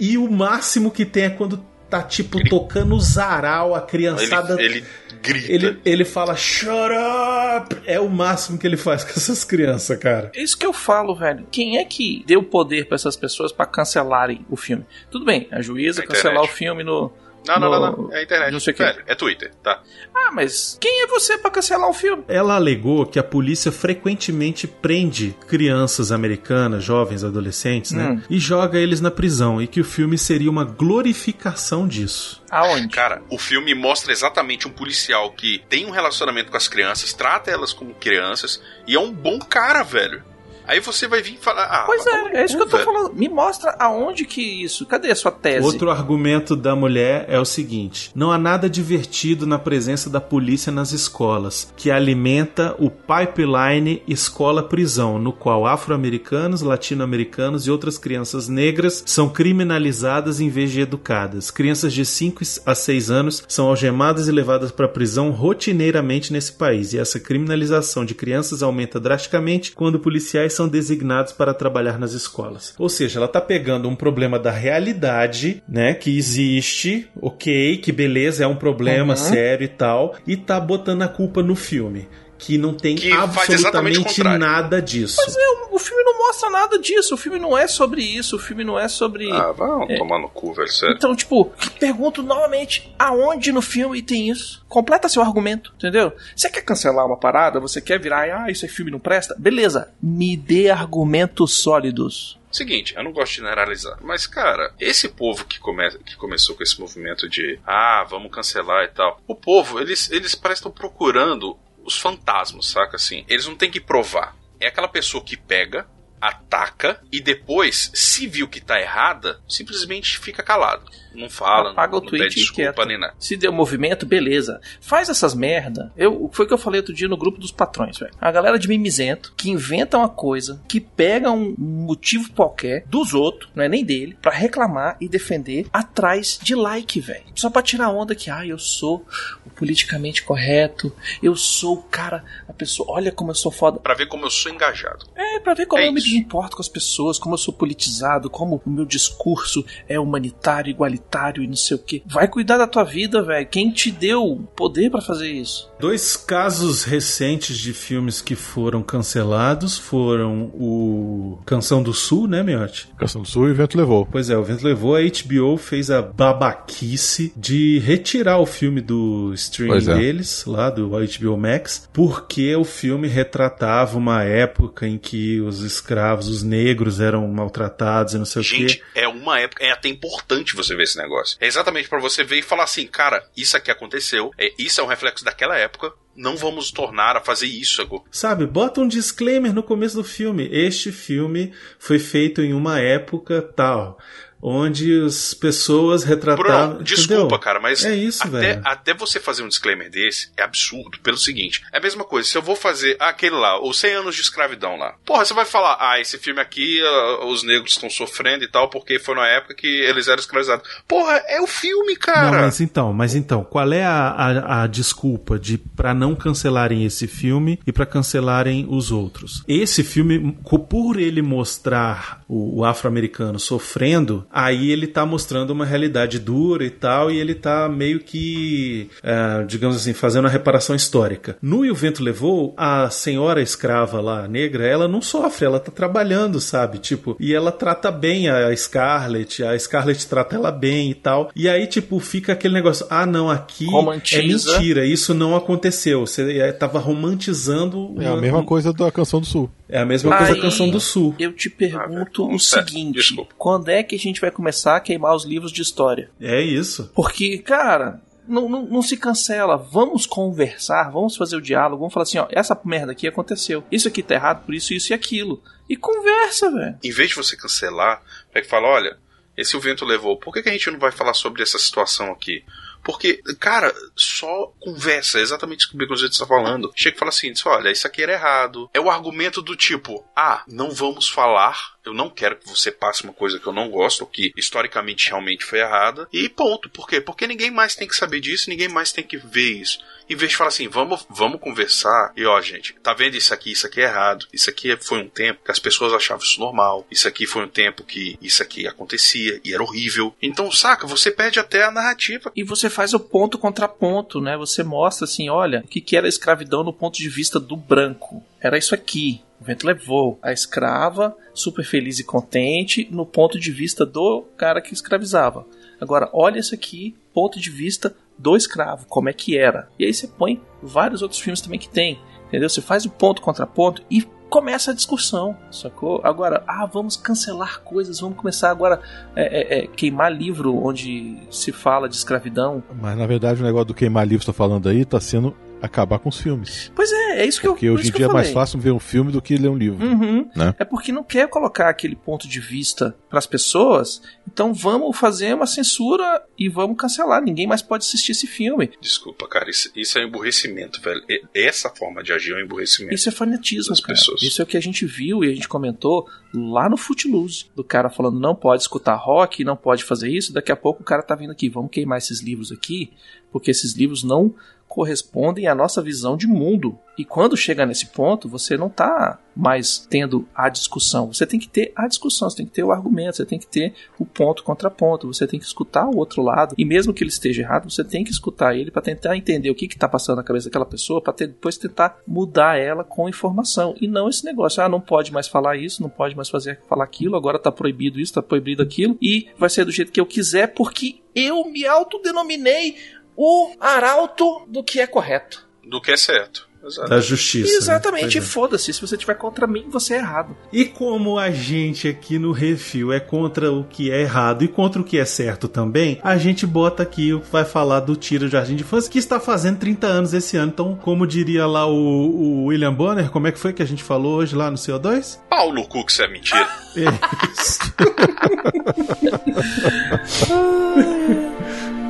E o máximo que tem é quando tá tipo tocando o zaral, a criançada. Ele, ele grita. Ele, ele fala shut up! É o máximo que ele faz com essas crianças, cara. É isso que eu falo, velho. Quem é que deu poder pra essas pessoas pra cancelarem o filme? Tudo bem, a juíza cancelar o filme no. Não, não, no- não, não. É a internet. Não sei o quê. Velho, é Twitter, tá? Ah, mas quem é você pra cancelar um filme? Ela alegou que a polícia frequentemente prende crianças americanas, jovens, adolescentes, né? Hum. E joga eles na prisão. E que o filme seria uma glorificação disso. Aonde? Cara, o filme mostra exatamente um policial que tem um relacionamento com as crianças, trata elas como crianças e é um bom cara, velho. Aí você vai vir e falar. Ah, Pois é, é isso que eu tô falando. Me mostra aonde que isso. Cadê a sua tese? Outro argumento da mulher é o seguinte: não há nada divertido na presença da polícia nas escolas, que alimenta o pipeline escola-prisão, no qual afro-americanos, latino-americanos e outras crianças negras são criminalizadas em vez de educadas. Crianças de 5 a 6 anos são algemadas e levadas para a prisão rotineiramente nesse país, e essa criminalização de crianças aumenta drasticamente quando policiais são designados para trabalhar nas escolas. Ou seja, ela tá pegando um problema da realidade, né, que existe, ok, que beleza, é um problema Uhum. sério e tal, e tá botando a culpa no filme. Que não tem Que absolutamente nada disso. Mas é, o, o filme não mostra nada disso. O filme não é sobre isso. O filme não é sobre. Ah, vão É. tomar no cu, velho, sério. Então, tipo, pergunto novamente, aonde no filme tem isso? Completa seu argumento, entendeu? Você quer cancelar uma parada, você quer virar, ah, isso é filme não presta? Beleza, me dê argumentos sólidos. Seguinte, eu não gosto de generalizar, mas cara, esse povo que, come que começou com esse movimento de ah, vamos cancelar e tal, o povo, eles, eles parecem estar procurando os fantasmas, saca assim? Eles não têm que provar. É aquela pessoa que pega, ataca e depois, se viu que tá errada, simplesmente fica calado. Não fala, Apaga não, o tweet desculpa nem nada. Se deu movimento, beleza. Faz essas merda. Eu, foi o que eu falei outro dia no grupo dos patrões, velho. A galera de mimizento que inventa uma coisa, que pega um motivo qualquer dos outros, não é nem dele, pra reclamar e defender atrás de like, velho. Só pra tirar onda que, ah, eu sou o politicamente correto, eu sou o cara, a pessoa, olha como eu sou foda. Pra ver como eu sou engajado. É, pra ver como É eu me isso. me importo com as pessoas, como eu sou politizado, como o meu discurso é humanitário, igualitário e não sei o que. Vai cuidar da tua vida, velho. Quem te deu poder para fazer isso? Dois casos recentes de filmes que foram cancelados foram o Canção do Sul, né, Miotti? Canção do Sul e o Vento Levou. Pois é, o Vento Levou, a HBO fez a babaquice de retirar o filme do streaming Pois é. deles, lá do HBO Max, porque o filme retratava uma época em que os escravos, os negros eram maltratados e não sei o quê. Gente, é uma época, é até importante você ver esse negócio. É exatamente pra você ver e falar assim, cara, isso aqui aconteceu, é, isso é um reflexo daquela época, não vamos tornar a fazer isso agora. Sabe, bota um disclaimer no começo do filme. Este filme foi feito em uma época tal, onde as pessoas retratavam. Bruno, desculpa, entendeu? cara, mas É isso, até, velho. até você fazer um disclaimer desse é absurdo. Pelo seguinte, é a mesma coisa. Se eu vou fazer aquele lá, os 100 anos de escravidão lá, porra, você vai falar, ah, esse filme aqui, ah, os negros estão sofrendo e tal, porque foi na época que eles eram escravizados. Porra, é o filme, cara. Não, mas então, mas então, qual é a, a, a desculpa de para não cancelarem esse filme e para cancelarem os outros? Esse filme, por ele mostrar o, o afro-americano sofrendo, aí ele tá mostrando uma realidade dura e tal, e ele tá meio que, ah, digamos assim, fazendo a reparação histórica. No E o Vento Levou, a senhora escrava lá, negra, ela não sofre, ela tá trabalhando, sabe? Tipo, e ela trata bem a Scarlett, a Scarlett trata ela bem e tal. E aí, tipo, fica aquele negócio, ah, não, aqui Romantiza. é mentira, isso não aconteceu. Você eh, tava romantizando. É a mesma coisa da Canção do Sul. É a mesma coisa Aí- da Canção do Sul. Eu te pergunto o É, seguinte: desculpa. quando é que a gente vai começar a queimar os livros de história? É isso. Porque, cara, não, não, não se cancela. Vamos conversar, vamos fazer o diálogo, vamos falar assim: ó, essa merda aqui aconteceu. Isso aqui tá errado por isso, isso e aquilo. E conversa, velho. Em vez de você cancelar, pega e fala, olha, esse o vento levou, por que, que a gente não vai falar sobre essa situação aqui? Porque, cara, só conversa, é exatamente isso que o Beconzito está falando. Chega e fala assim, olha, isso aqui era errado. É o argumento do tipo, ah, não vamos falar, eu não quero que você passe uma coisa que eu não gosto, ou que historicamente realmente foi errada, e ponto. Por quê? Porque ninguém mais tem que saber disso, ninguém mais tem que ver isso. Em vez de falar assim, vamos, vamos conversar, e ó, gente, tá vendo isso aqui, isso aqui é errado, isso aqui foi um tempo que as pessoas achavam isso normal, isso aqui foi um tempo que isso aqui acontecia e era horrível. Então, saca, você perde até a narrativa. E você faz o ponto contra ponto, né? Você mostra assim, olha, o que, que era a escravidão no ponto de vista do branco. Era isso aqui. O vento levou a escrava, super feliz e contente, no ponto de vista do cara que escravizava. Agora, olha isso aqui, ponto de vista do escravo, como é que era. E aí você põe vários outros filmes também que tem, entendeu? Você faz o ponto contra ponto e começa a discussão, sacou? Agora, ah, vamos cancelar coisas, vamos começar agora é, é, é, queimar livro onde se fala de escravidão. Mas na verdade o negócio do queimar livro você tá falando aí tá sendo acabar com os filmes. Pois é, é isso que eu Porque por hoje em dia eu é mais fácil ver um filme do que ler um livro. Uhum. Né? É porque não quer colocar aquele ponto de vista para as pessoas, então vamos fazer uma censura e vamos cancelar. Ninguém mais pode assistir esse filme. Desculpa, cara, isso, isso é emburrecimento, velho. Essa forma de agir é um emburrecimento. Isso é fanatismo, Das cara. pessoas. Isso é o que a gente viu e a gente comentou lá no Footloose. Do cara falando não pode escutar rock, não pode fazer isso. Daqui a pouco o cara tá vindo aqui, vamos queimar esses livros aqui, porque esses livros não correspondem à nossa visão de mundo. E quando chega nesse ponto, você não tá mais tendo a discussão. Você tem que ter a discussão, você tem que ter o argumento, você tem que ter o ponto contra ponto, você tem que escutar o outro lado. E mesmo que ele esteja errado, você tem que escutar ele para tentar entender o que está passando na cabeça daquela pessoa, para depois tentar mudar ela com informação. E não esse negócio, ah, não pode mais falar isso, não pode mais fazer falar aquilo, agora tá proibido isso, tá proibido aquilo, e vai ser do jeito que eu quiser, porque eu me autodenominei o arauto do que é correto. Do que é certo. Exato. Da justiça. né? Exatamente, Pois é. foda-se. Se você tiver contra mim, você é errado. E como a gente aqui no Refil é contra o que é errado e contra o que é certo também, a gente bota aqui, vai falar do Tira Jardim de Infância, que está fazendo 30 anos esse ano. Então, como diria lá o, o William Bonner, como é que foi que a gente falou hoje lá no CO2? Pau no cu que isso é mentira. Isso.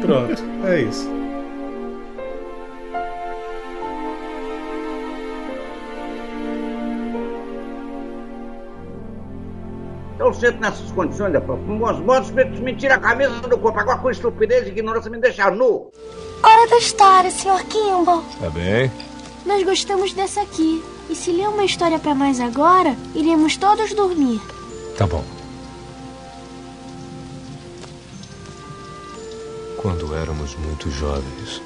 Pronto, é isso. Eu sinto nessas condições, bons modos, me tira a camisa do corpo. Agora, com estupidez e ignorância, me deixa nu. Hora da história, Sr. Kimball. Tá bem. Nós gostamos dessa aqui. E se ler uma história pra nós agora, iremos todos dormir. Tá bom. Quando éramos muito jovens.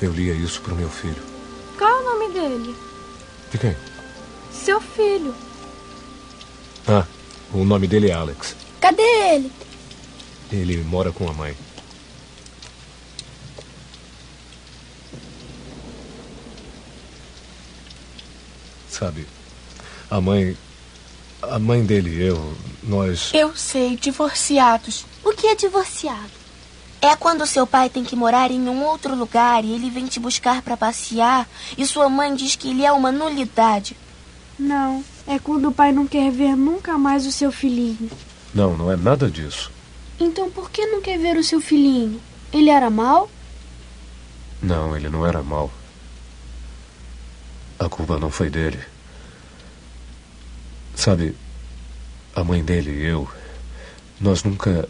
Eu lia isso pro meu filho. Qual é o nome dele? De quem? Seu filho. Ah, o nome dele é Alex. Cadê ele? Ele mora com a mãe. Sabe, a mãe. A mãe dele e eu, nós. Eu sei, divorciados. O que é divorciado? É quando seu pai tem que morar em um outro lugar e ele vem te buscar para passear e sua mãe diz que ele é uma nulidade. Não, é quando o pai não quer ver nunca mais o seu filhinho. Não, não é nada disso. Então por que não quer ver o seu filhinho? Ele era mau? Não, ele não era mau. A culpa não foi dele. Sabe, a mãe dele e eu, nós nunca.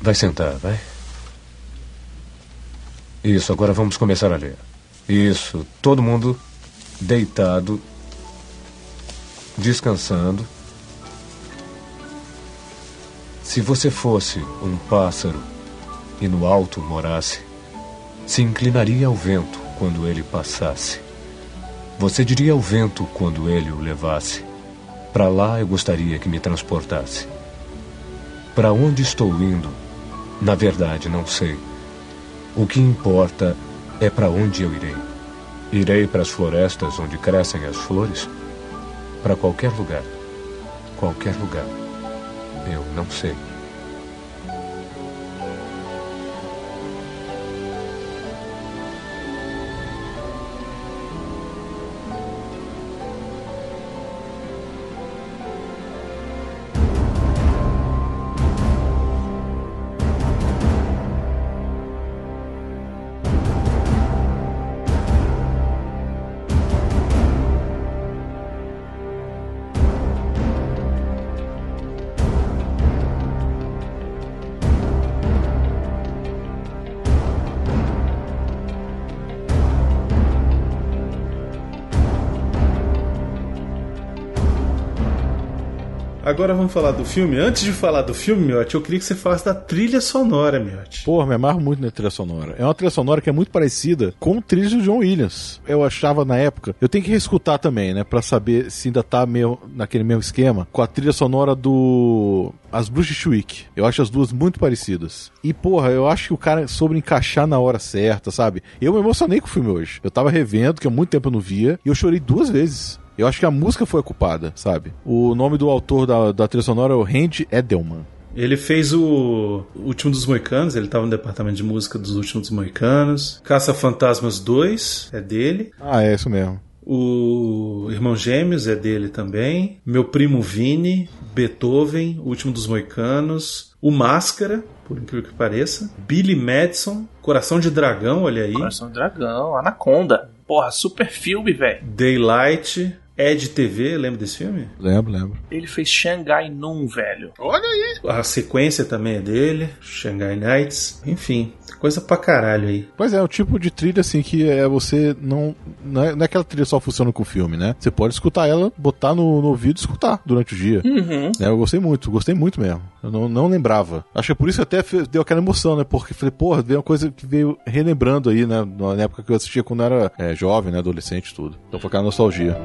Vai sentar, vai. Isso, agora vamos começar a ler. Isso, todo mundo deitado, descansando. Se você fosse um pássaro e no alto morasse, se inclinaria ao vento quando ele passasse. Você diria ao vento quando ele o levasse: Para lá eu gostaria que me transportasse. Para onde estou indo? Na verdade, não sei. O que importa é para onde eu irei. Irei para as florestas onde crescem as flores? Para qualquer lugar. Qualquer lugar. Eu não sei. Agora vamos falar do filme. Antes de falar do filme, Miotti, eu queria que você falasse da trilha sonora, Miotti. Porra, me amarro muito na trilha sonora. É uma trilha sonora que é muito parecida com trilha do John Williams. Eu achava na época. Eu tenho que reescutar também, né? Pra saber se ainda tá meio, naquele mesmo esquema. Com a trilha sonora do. As Bruxas de Chwick. Eu acho as duas muito parecidas. E, porra, eu acho que o cara soube encaixar na hora certa, sabe? Eu me emocionei com o filme hoje. Eu tava revendo, que há muito tempo eu não via, e eu chorei duas vezes. Eu acho que a música foi a culpada, sabe? O nome do autor da, da trilha sonora é o Randy Edelman. Ele fez o Último dos Moicanos, ele estava no departamento de música dos Últimos dos Moicanos. Caça Fantasmas 2 é dele. Ah, é isso mesmo. O Irmão Gêmeos é dele também. Meu Primo Vini, Beethoven, O Último dos Moicanos. O Máscara, por incrível que pareça. Billy Madison, Coração de Dragão, olha aí. Coração de Dragão, Anaconda. Porra, super filme, velho. Daylight, Ed TV, lembra desse filme? Lembro, lembro. Ele fez Shanghai Noon, velho. Olha aí. A sequência também é dele, Shanghai Nights, enfim, coisa pra caralho aí. Pois é, é o tipo de trilha assim que é você não. Não é, não é aquela trilha só funciona com o filme, né? Você pode escutar ela, botar no, no ouvido e escutar durante o dia. Uhum. É, eu gostei muito, gostei muito mesmo. Eu não, não lembrava. Acho que é por isso que até deu aquela emoção, né? Porque falei, porra, veio uma coisa que veio relembrando aí, né? Na época que eu assistia quando era é, jovem, né? Adolescente e tudo. Então foi aquela nostalgia.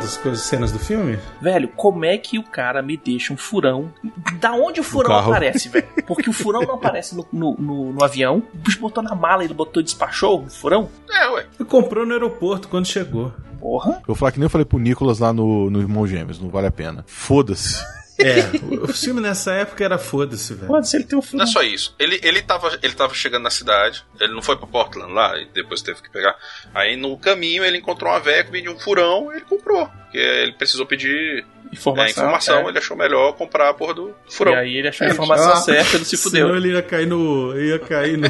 Das coisas, cenas do filme? Velho, como é que o cara me deixa um furão? Da onde o furão aparece, velho? Porque o furão não aparece no, no, no- no avião. O bicho botou na mala, ele botou e despachou o furão. É, ué. Ele comprou no aeroporto quando chegou. Porra. Eu vou falar que nem eu falei pro Nicolas lá no, no Irmão Gêmeos, não vale a pena. Foda-se. É, o filme nessa época era foda-se, velho. Pode ser ele tem um Não furão. é só isso. Ele, ele, tava, ele tava chegando na cidade, ele não foi pra Portland lá, e depois teve que pegar. Aí no caminho ele encontrou uma velha que vendia um furão e ele comprou. Porque ele precisou pedir Informação. é, informação, é. ele achou melhor comprar a porra do furão. E aí ele achou a informação Ah, certa, ele se Senão fudeu. ele ia cair no. ia cair no.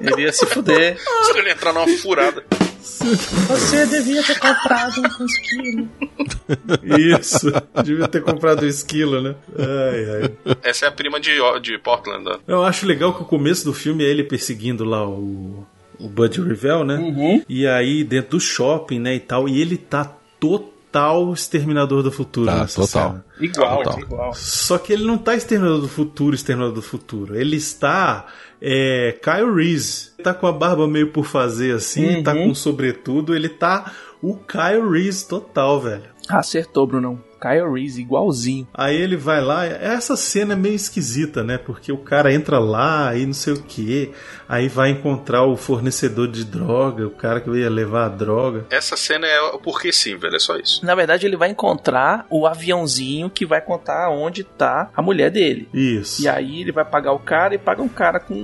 Ele ia se fuder. Se ele entrar numa furada. Você devia ter comprado um esquilo. Isso. Devia ter comprado um esquilo, né? Ai, ai. Essa é a prima de, de Portland. né? Eu acho legal que o começo do filme é ele perseguindo lá o, o Bud Revell, né? Uhum. E aí dentro do shopping, né, e tal. E ele tá total Exterminador do Futuro Tá, nessa total. cena. Igual, Total. igual. Só que ele não tá Exterminador do Futuro, Exterminador do Futuro. Ele está é, Kyle Reese. Ele tá com a barba meio por fazer assim, Uhum. tá com sobretudo. Ele tá o Kyle Reese total, velho. Acertou, Brunão. Kyle Reese, igualzinho. Aí ele vai lá, essa cena é meio esquisita, né? Porque o cara entra lá e não sei o que, aí vai encontrar o fornecedor de droga, o cara que ia levar a droga. Essa cena é o porque sim, velho. É só isso. Na verdade, ele vai encontrar o aviãozinho que vai contar onde tá a mulher dele. Isso. E aí ele vai pagar o cara e paga um cara com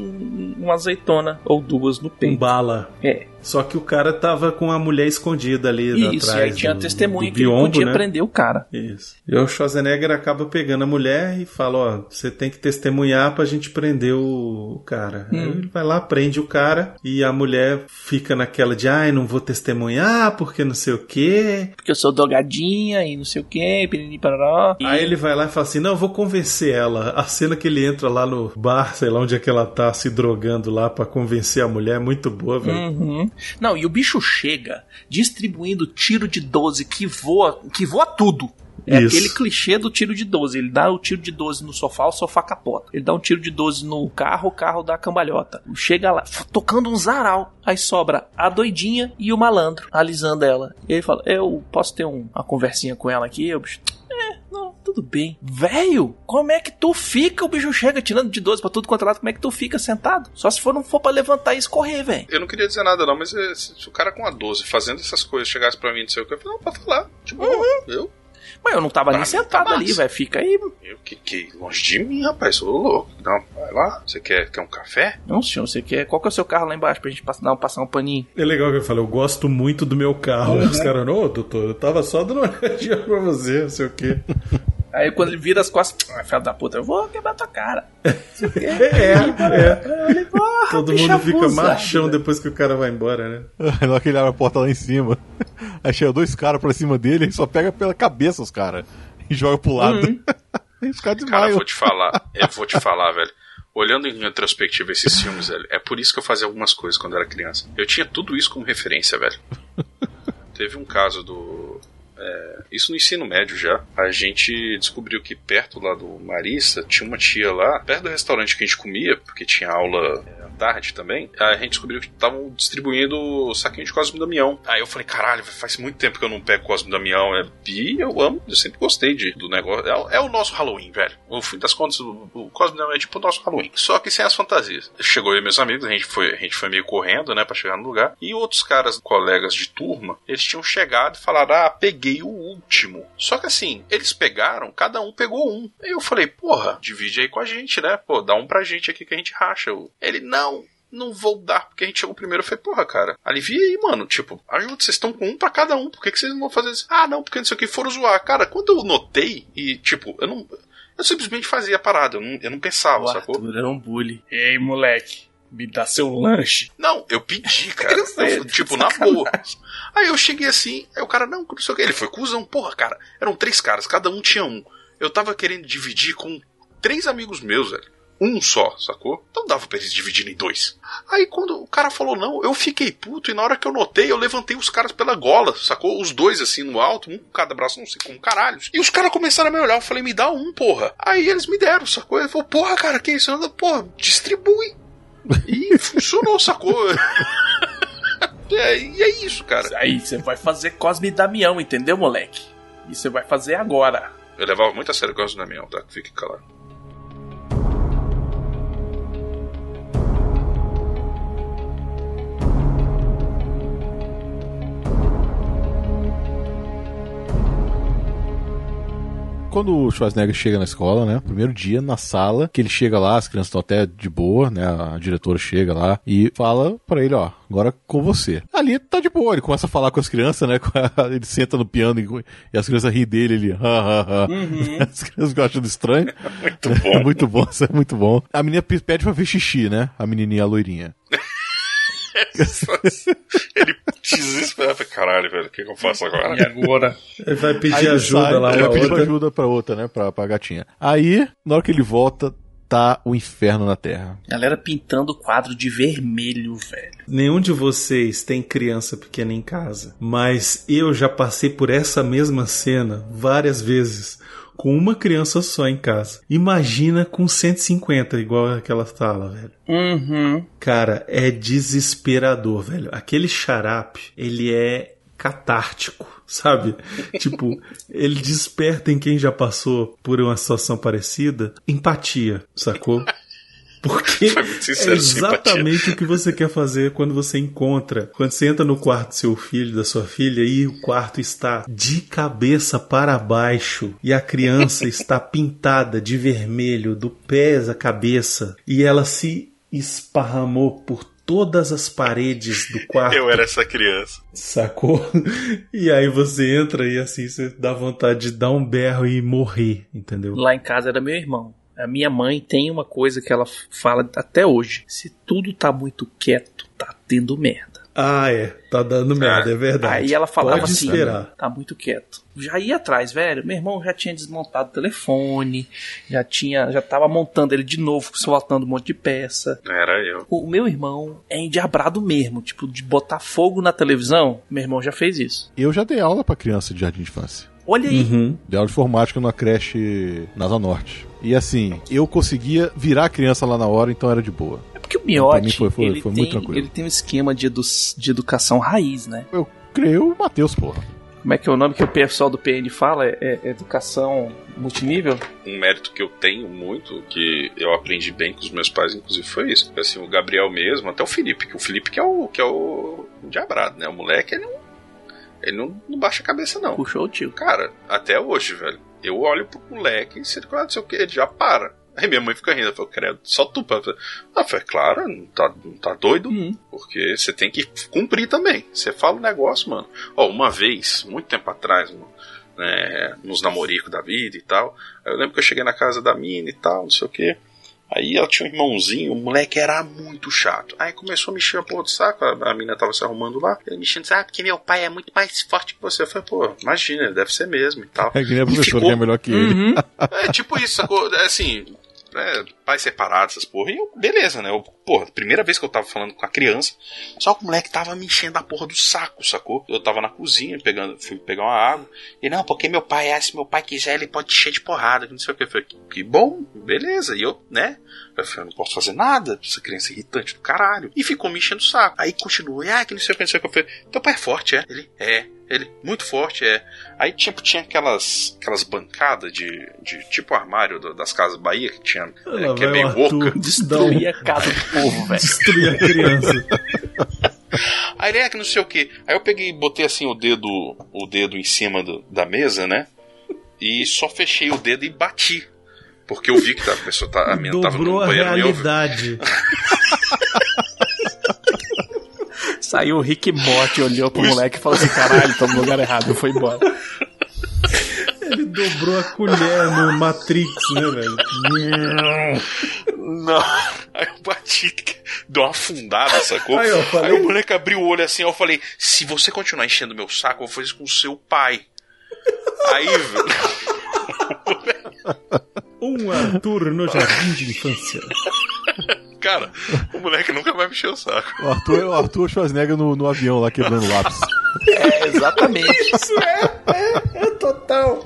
uma azeitona ou duas no Com peito. bala. É. Só que o cara tava com a mulher escondida ali Isso, e atrás. aí tinha do- testemunha do que biombo, podia né? prender o cara. Isso. E o Schwarzenegger acaba pegando a mulher e fala: Ó, você tem que testemunhar pra gente prender o cara. Hum. Ele vai lá, prende o cara e a mulher fica naquela de: ai, não vou testemunhar porque não sei o quê. Porque eu sou drogadinha e não sei o piriri parará. E- Aí ele vai lá e fala assim: Não, eu vou convencer ela. A cena que ele entra lá no bar, sei lá onde é que ela tá se drogando lá pra convencer a mulher é muito boa, velho. Uhum. Não, e o bicho chega distribuindo tiro de 12 que voa, que voa tudo. É Isso. aquele clichê do tiro de 12. Ele dá o tiro de 12 no sofá, o sofá capota. Ele dá um tiro de 12 no carro, o carro dá cambalhota. Chega lá, tocando um zaral. Aí sobra a doidinha e o malandro, alisando ela. E ele fala: Eu posso ter um- uma conversinha com ela aqui? O bicho, é, não, tudo bem. Velho, como é que tu fica? O bicho chega tirando de 12 pra tudo quanto é lado. Como é que tu fica sentado? Só se for não for pra levantar e escorrer, velho. Eu não queria dizer nada, não, mas é, se, se o cara com a 12 fazendo essas coisas chegasse pra mim, não sei o que, eu falei, não, pode falar. Tipo, eu, Mas eu não tava Pra nem sentado tá ali, velho. Fica aí. eu que, que longe de mim, rapaz, sou louco. Não, vai lá, você quer, quer um café? Não, senhor, você quer. Qual que é o seu carro lá embaixo pra gente passar, dar, passar um paninho? É legal que eu falo, eu gosto muito do meu carro. Os caras, não, doutor, eu tava só dando uma olhadinha pra você, não sei o quê. Aí quando ele vira as costas, ah, filho da puta, eu vou quebrar tua cara. É, é. Ele, porra, Todo mundo fica abusado, machão velho. depois que o cara vai embora, né? Na hora que ele abre a porta lá em cima. Aí chega dois caras pra cima dele e só pega pela cabeça os caras. E joga pro lado. e os caras Cara, eu vou te falar, eu vou te falar, velho. Olhando em retrospectiva esses filmes, velho, é por isso que eu fazia algumas coisas quando eu era criança. Eu tinha tudo isso como referência, velho. Teve um caso do. É, isso no ensino médio já. A gente descobriu que perto lá do Marista tinha uma tia lá, perto do restaurante que a gente comia, porque tinha aula tarde também. A gente descobriu que estavam distribuindo saquinho de Cosme e Damião. Aí eu falei, caralho, faz muito tempo que eu não pego Cosme e Damião. É, e eu amo, eu sempre gostei de, do negócio. É, é o nosso Halloween, velho. No fim das contas, o, o Cosme e Damião é tipo o nosso Halloween. Só que sem as fantasias. Chegou eu e meus amigos, a gente foi, a gente foi meio correndo, né, pra chegar no lugar. E outros caras, colegas de turma, eles tinham chegado e falaram: Ah, peguei o último. Só que assim, eles pegaram, cada um pegou um. Aí eu falei: Porra, divide aí com a gente, né? Pô, dá um pra gente aqui que a gente racha. Ele, não. Não vou dar porque a gente chegou primeiro. Eu falei, porra, cara, alivia aí, mano. Tipo, ajuda, vocês estão com um pra cada um. Por que, que vocês não vão fazer isso? Ah, não, porque não sei o que, foram zoar. Cara, quando eu notei e, tipo, eu não. Eu simplesmente fazia a parada, eu não, eu não pensava, O sacou? Arthur era um bully. Ei, moleque, me dá seu lanche. Não, eu pedi, cara. Eu sei, Eu, tipo, na boa. Aí eu cheguei assim, aí o cara, não, não sei o que. Ele foi cuzão, porra, cara. Eram três caras, cada um tinha um. Eu tava querendo dividir com três amigos meus, velho. Um só, sacou? Então dava pra eles dividirem em dois. Aí quando o cara falou não, eu fiquei puto e na hora que eu notei, eu levantei os caras pela gola, sacou? Os dois assim no alto, um com cada braço, não sei como caralhos. E os caras começaram a me olhar, eu falei, me dá um, porra. Aí eles me deram, sacou? Ele falou, porra, cara, que isso? Eu, Porra, distribui. E funcionou, sacou? É, e é isso, cara. Aí você vai fazer Cosme e Damião, entendeu, moleque? E você vai fazer agora. Eu levava muito a sério o Cosme e Damião, tá? Fique claro. Quando o Schwarzenegger chega na escola, né? Primeiro dia na sala, que ele chega lá, as crianças estão até de boa, né? A diretora chega lá e fala para ele, ó, agora com você. Ali tá de boa, ele começa a falar com as crianças, né? Ele senta no piano e, e as crianças riem dele, ele, ha, ha, ha. Uhum. As crianças ficam achando estranho. Muito bom. É muito bom, isso é muito bom. A menina pede pra ver xixi, né? A menininha a loirinha. Ele desespera. Caralho, velho, o que, que eu faço agora? E agora? Ele vai pedir ele ajuda sai, lá ele vai pedir outra. ajuda pra outra, né? Pra, pra gatinha. Aí, na hora que ele volta, tá o inferno na Terra. Galera pintando o quadro de vermelho, velho. Nenhum de vocês tem criança pequena em casa, mas eu já passei por essa mesma cena várias vezes. Com uma criança só em casa. Imagina com 150, igual aquela sala, velho. Uhum. Cara, é desesperador, velho. Aquele xarape, ele é catártico, sabe? tipo, ele desperta em quem já passou por uma situação parecida empatia, sacou? Porque é exatamente o que você quer fazer quando você encontra. Quando você entra no quarto do seu filho, da sua filha, e o quarto está de cabeça para baixo e a criança está pintada de vermelho do pé à cabeça e ela se esparramou por todas as paredes do quarto. Eu era essa criança. Sacou? E aí você entra e assim você dá vontade de dar um berro e morrer, entendeu? Lá em casa era meu irmão. A minha mãe tem uma coisa que ela fala até hoje: se tudo tá muito quieto, tá tendo merda. Ah, é. Tá dando merda, é verdade. Aí ela falava Pode assim: esperar. tá muito quieto. Já ia atrás, velho. Meu irmão já tinha desmontado o telefone, já tinha, já tava montando ele de novo, soltando um monte de peça. Era eu. O meu irmão é endiabrado mesmo, tipo, de botar fogo na televisão. Meu irmão já fez isso. Eu já dei aula pra criança de jardim de infância. Olha aí. Uhum. Dei aula de informática numa creche na Asa Norte. E assim, eu conseguia virar a criança lá na hora, então era de boa. É porque o Miotti, foi- foi- ele, foi muito tem, tranquilo. ele tem um esquema de, edu de educação raiz, né? Eu creio o Matheus, porra. Como é que é o nome que o pessoal do PN fala? É, é educação multinível? Um mérito que eu tenho muito, que eu aprendi bem com os meus pais, inclusive, foi isso. Assim, o Gabriel mesmo, até o Felipe, que o Felipe que é o, que é o, o diabrado, né? O moleque, ele não, ele não, não baixa a cabeça, não. Puxou o tio. Cara, até hoje, velho. Eu olho pro moleque e se ele não sei o que, ele já para. Aí minha mãe fica rindo, eu falo, credo, só tu. pai." Eu falei, Ah, foi claro, não tá, não tá doido? Porque você tem que cumprir também. Você fala o negócio, mano. Ó, uma vez, muito tempo atrás, mano, né, nos namoricos da vida e tal, aí eu lembro que eu cheguei na casa da mina e tal, não sei o que. Aí ela tinha um irmãozinho, o moleque era muito chato. Aí começou a mexer a porra do saco, a, a mina tava se arrumando lá. Ele mexendo, ah, porque meu pai é muito mais forte que você. Eu falei, pô, imagina, deve ser mesmo e tal. É que nem a professora ficou- que é melhor que ele. é tipo isso, sacou? É assim, é, pais separados, essas porra. E eu, beleza, né? Eu, porra, primeira vez que eu tava falando com a criança, só que o moleque tava me enchendo a porra do saco, sacou? Eu tava na cozinha, pegando, fui pegar uma água. E não, porque meu pai é, se meu pai quiser, ele pode encher de porrada, não sei o que. Eu falei, que bom, beleza. E eu, né? Eu falei, eu não posso fazer nada, essa criança é irritante do caralho. E ficou me enchendo o saco. Aí continuou, ah, que não sei o que, não sei o que. Eu falei, teu pai é forte, é? Ele, é. Ele, muito forte, é. Aí, tipo, tinha aquelas, aquelas bancadas de, de tipo armário do- das casas Bahia, que tinha, é, Lá que é meio Arthur oca. Destruir a casa do povo, velho. Destruir a criança. Aí ele é que não sei o que. Aí eu peguei e botei assim o dedo, o dedo em cima do- da mesa, né? E só fechei o dedo e bati. Porque eu vi que a pessoa tá, a menina tava no Dobrou a banheiro meu. realidade. Saiu o Rick Morty, olhou pro moleque e falou assim: caralho, tô no lugar errado, foi embora. Ele dobrou a colher no Matrix, né, velho? Não. Aí eu bati, deu uma afundada, sacou? Aí, Aí, falei. o moleque abriu o olho assim, eu falei, se você continuar enchendo meu saco, eu vou fazer isso com o seu pai. Aí, velho, Um Arthur no jardim de infância. cara, o moleque nunca vai mexer o saco. O Arthur, o Arthur Schwarzenegger no, no avião lá quebrando lápis. É, exatamente. Isso é, é, é total.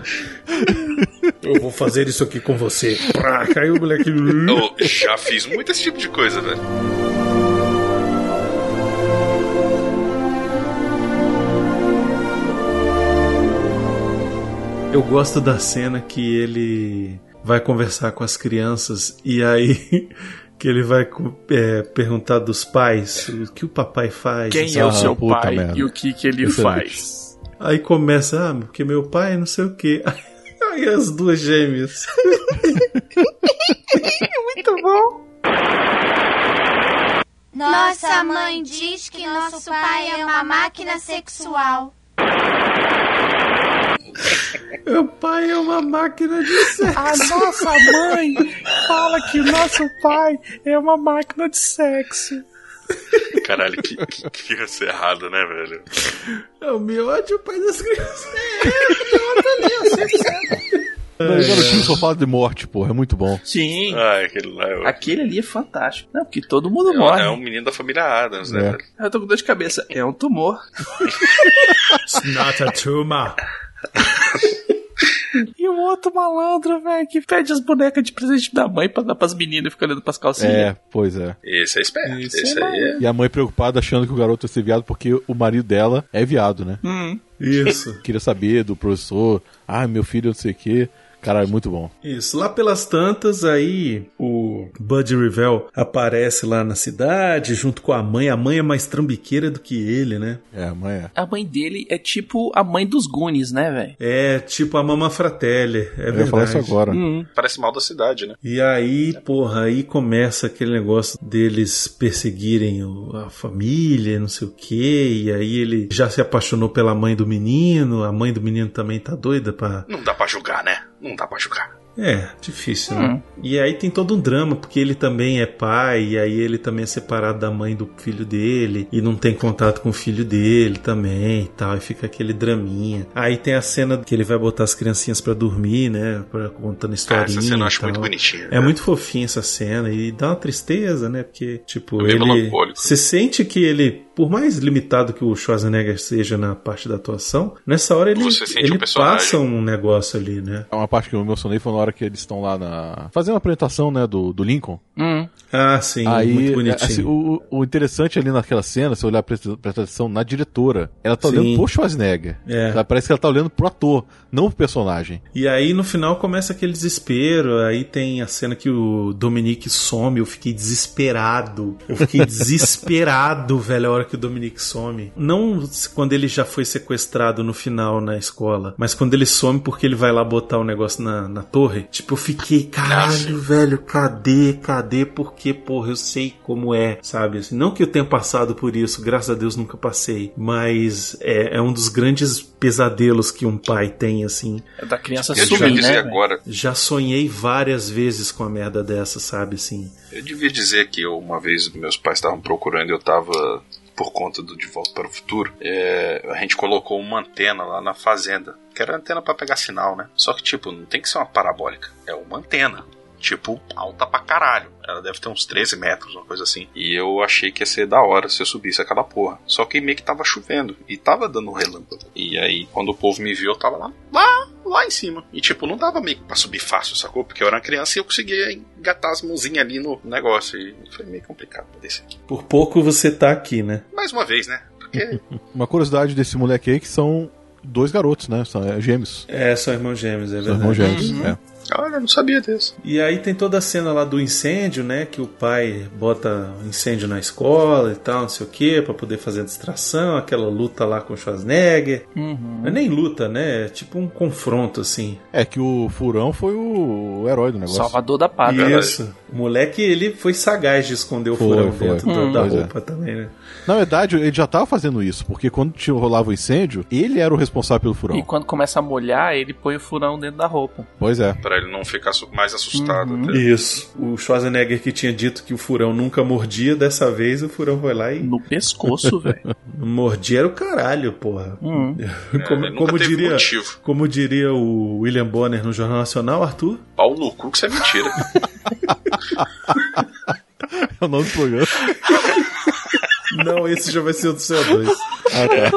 Eu vou fazer isso aqui com você. Prá, caiu o moleque. Eu já fiz muito esse tipo de coisa, velho. Eu gosto da cena que ele vai conversar com as crianças e aí que ele vai é, perguntar dos pais o que o papai faz. Quem é o seu pai merda. e o que, que ele é faz? Aí começa, ah, porque meu pai não sei o que. Aí as duas gêmeas. Muito bom. Nossa mãe diz que nosso pai é uma máquina sexual. Meu pai é uma máquina de sexo. A nossa mãe fala que nosso pai é uma máquina de sexo. Caralho, que, que, que criança errada, né, velho? É o miote o pai das crianças. É, o miote ali, eu sempre sei. Não, garotinho só fala de morte, porra, é muito bom. Sim. Ah, aquele lá. Eu... Aquele ali é fantástico. Não, porque todo mundo é, morre. É um menino da família Adams, né? É. Eu tô com dor de cabeça. É um tumor. It's not a tumor. E o outro malandro, velho, que pede as bonecas de presente da mãe pra dar pras meninas e fica olhando pras calcinhas. É, pois é. Esse é esperto. Esse Esse, é aí é. E a mãe preocupada achando que o garoto ia ser viado porque o marido dela é viado, né? Hum. Isso. Queria saber do professor, ah, meu filho não sei o quê. Cara, é muito bom. Isso. Lá pelas tantas, aí o Bud Revell aparece lá na cidade junto com a mãe. A mãe é mais trambiqueira do que ele, né? É, a mãe é. A mãe dele é tipo a mãe dos Goonies, né, velho? É tipo a Mama Fratelli. É Eu ia verdade. falar isso agora. Hum. Parece mal da cidade, né? E aí, porra, aí começa aquele negócio deles perseguirem a família, não sei o quê. E aí ele já se apaixonou pela mãe do menino. A mãe do menino também tá doida pra. Não dá pra julgar, né? Não dá pra julgar. É, difícil, né? E aí tem todo um drama, porque ele também é pai, e aí ele também é separado da mãe do filho dele, e não tem contato com o filho dele também e tal, e fica aquele draminha. Aí tem a cena que ele vai botar as criancinhas pra dormir, né? Pra, contando Ah, historinha. essa cena eu e acho muito tal. bonitinha. É muito fofinha essa cena e dá uma tristeza, né? Porque, tipo, É ele. Você sente que ele, por mais limitado que o Schwarzenegger seja na parte da atuação, nessa hora ele, ele o passa um negócio ali, né? É Uma parte que eu emocionei foi na hora que eles estão lá na. fazendo a apresentação, né, do, do Lincoln. Hum. Ah, sim, Aí, muito bonitinho. assim, o, o interessante ali naquela cena, se eu olhar presta atenção na diretora, ela tá Sim. olhando pro Schwarzenegger. É. Ela parece que ela tá olhando pro ator, não pro personagem. E aí no final começa aquele desespero. Aí tem a cena que o Dominique some. Eu fiquei desesperado. Eu fiquei desesperado, velho, a hora que o Dominique some. Não quando ele já foi sequestrado no final na escola, mas quando ele some porque ele vai lá botar o negócio na, na torre. Tipo, eu fiquei, caralho, velho, cadê, cadê? Porque, porra, eu sei como é, sabe? Assim, não que eu tenha passado por isso, graças a Deus nunca passei, mas é, é um dos grandes pesadelos que um pai tem, assim. É da criança Eu sumir, dizer né? agora. Já sonhei várias vezes com a merda dessa, sabe assim? Eu devia dizer que eu, uma vez meus pais estavam procurando e eu tava por conta do De Volta para o Futuro, é, a gente colocou uma antena lá na fazenda, que era antena pra pegar sinal, né? Só que, tipo, não tem que ser uma parabólica, é uma antena. Tipo, alta pra caralho. Ela deve ter uns 13 metros, uma coisa assim. E eu achei que ia ser da hora se eu subisse aquela porra. Só que meio que tava chovendo. E tava dando relâmpago. E aí, quando o povo me viu, eu tava lá, lá, lá em cima. E tipo, não dava meio que pra subir fácil, sacou? Porque eu era uma criança e eu conseguia engatar as mãozinhas ali no negócio. E foi meio complicado pra descer aqui. Por pouco você tá aqui, né? Mais uma vez, né? Porque Uma curiosidade desse moleque aí que são dois garotos, né? São é, gêmeos. É, são irmãos gêmeos, é São verdade. irmãos gêmeos. É. Olha, eu não sabia disso. E aí tem toda a cena lá do incêndio, né? Que o pai bota incêndio na escola e tal, não sei o que, pra poder fazer a distração, aquela luta lá com o Schwarzenegger. Uhum. Não é nem luta, né? É tipo um confronto, assim. É que o Furão foi o, herói do negócio. Salvador da pátria. Isso. O moleque, ele foi sagaz de esconder o Foi, furão foi. dentro da- Hum. da Pois é. roupa também, né? Na verdade, ele já tava fazendo isso, porque quando tinha, rolava o incêndio, ele era o responsável pelo furão. E quando começa a molhar, ele põe o furão dentro da roupa. Pois é. Pra ele não ficar mais assustado. Uhum. até. Isso. O Schwarzenegger que tinha dito que o furão nunca mordia, dessa vez o furão foi lá e. No pescoço, velho. Mordia era o caralho, porra. Hum. como, nunca como teve diria, motivo. como diria o William Bonner no Jornal Nacional, Arthur. Pau no cu que isso é mentira. É o nome do programa. Não, esse já vai ser o do CO2. Ah, tá.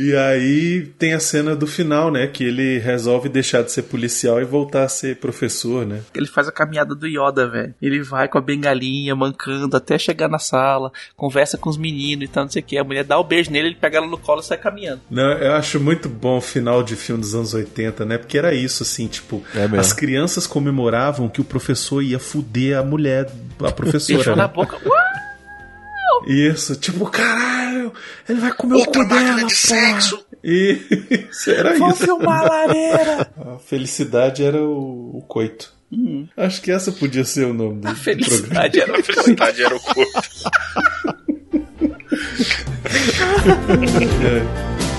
E aí tem a cena do final, né? Que ele resolve deixar de ser policial e voltar a ser professor, né? Ele faz a caminhada do Yoda, velho. Ele vai com a bengalinha, mancando, até chegar na sala, conversa com os meninos e tal, não sei o que. A mulher dá o um beijo nele, ele pega ela no colo e sai caminhando. Não, eu acho muito bom o final de filme dos anos 80, né? Porque era isso, assim, tipo, É as crianças comemoravam que o professor ia fuder a mulher, a professora. Beijou né? na boca. Isso, tipo, caralho, ele vai comer o Outra cu dela, máquina de porra. sexo. E era Vou isso. filmar a lareira. A felicidade era o, o coito. Acho que essa podia ser o nome do, A do programa. felicidade era A felicidade era o corpo. É.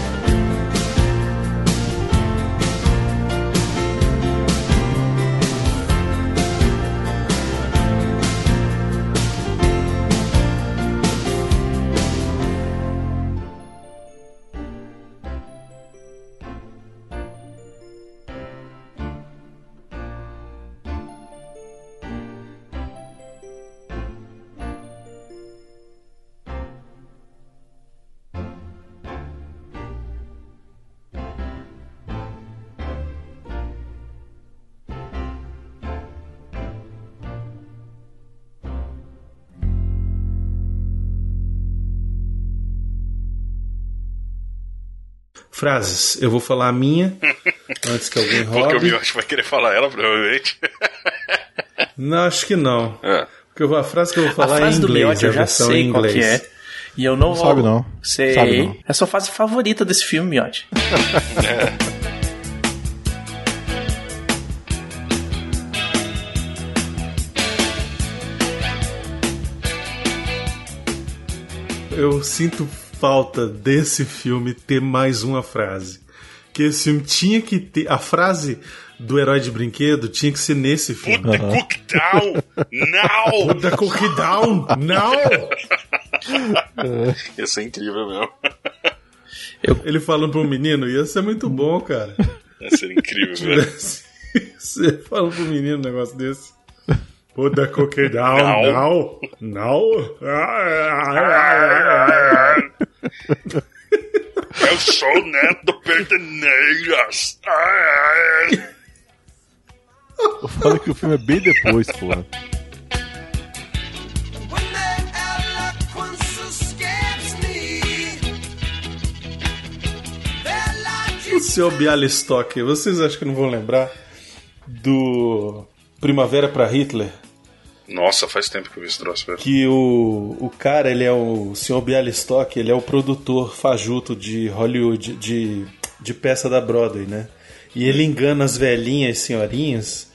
Frases. Eu vou falar a minha antes que alguém Porque o roube. Miotti vai querer falar ela, provavelmente. Não, acho que não. É. Porque eu a frase que eu vou A falar é em frase do inglês, Miotti a eu já versão sei em qual inglês. que é. E eu não, Não vou... sabe, não. Sei. Sabe, não. É a sua fase favorita desse filme, Miotti. Eu sinto falta desse filme ter mais uma frase. Que esse filme tinha que ter. A frase do herói de brinquedo tinha que ser nesse filme. Put the cook down now! Put the cookie down now! Isso é incrível mesmo. Ele falando pro menino, ia ser muito bom, cara. Ia ser incrível mesmo. Você falando pro menino um negócio desse. Put the cookie down Now. now. Now. Eu sou neto do Perteneiras. Fala que o filme é bem depois, porra. O seu Bialystock, vocês acham que não vão lembrar do Primavera pra Hitler? Nossa, faz tempo que eu vi esse troço, velho. Que o, o cara, ele é o, o Sr. Bialystock, ele é o produtor fajuto de Hollywood, de, de peça da Broadway, né? E ele engana as velhinhas senhorinhas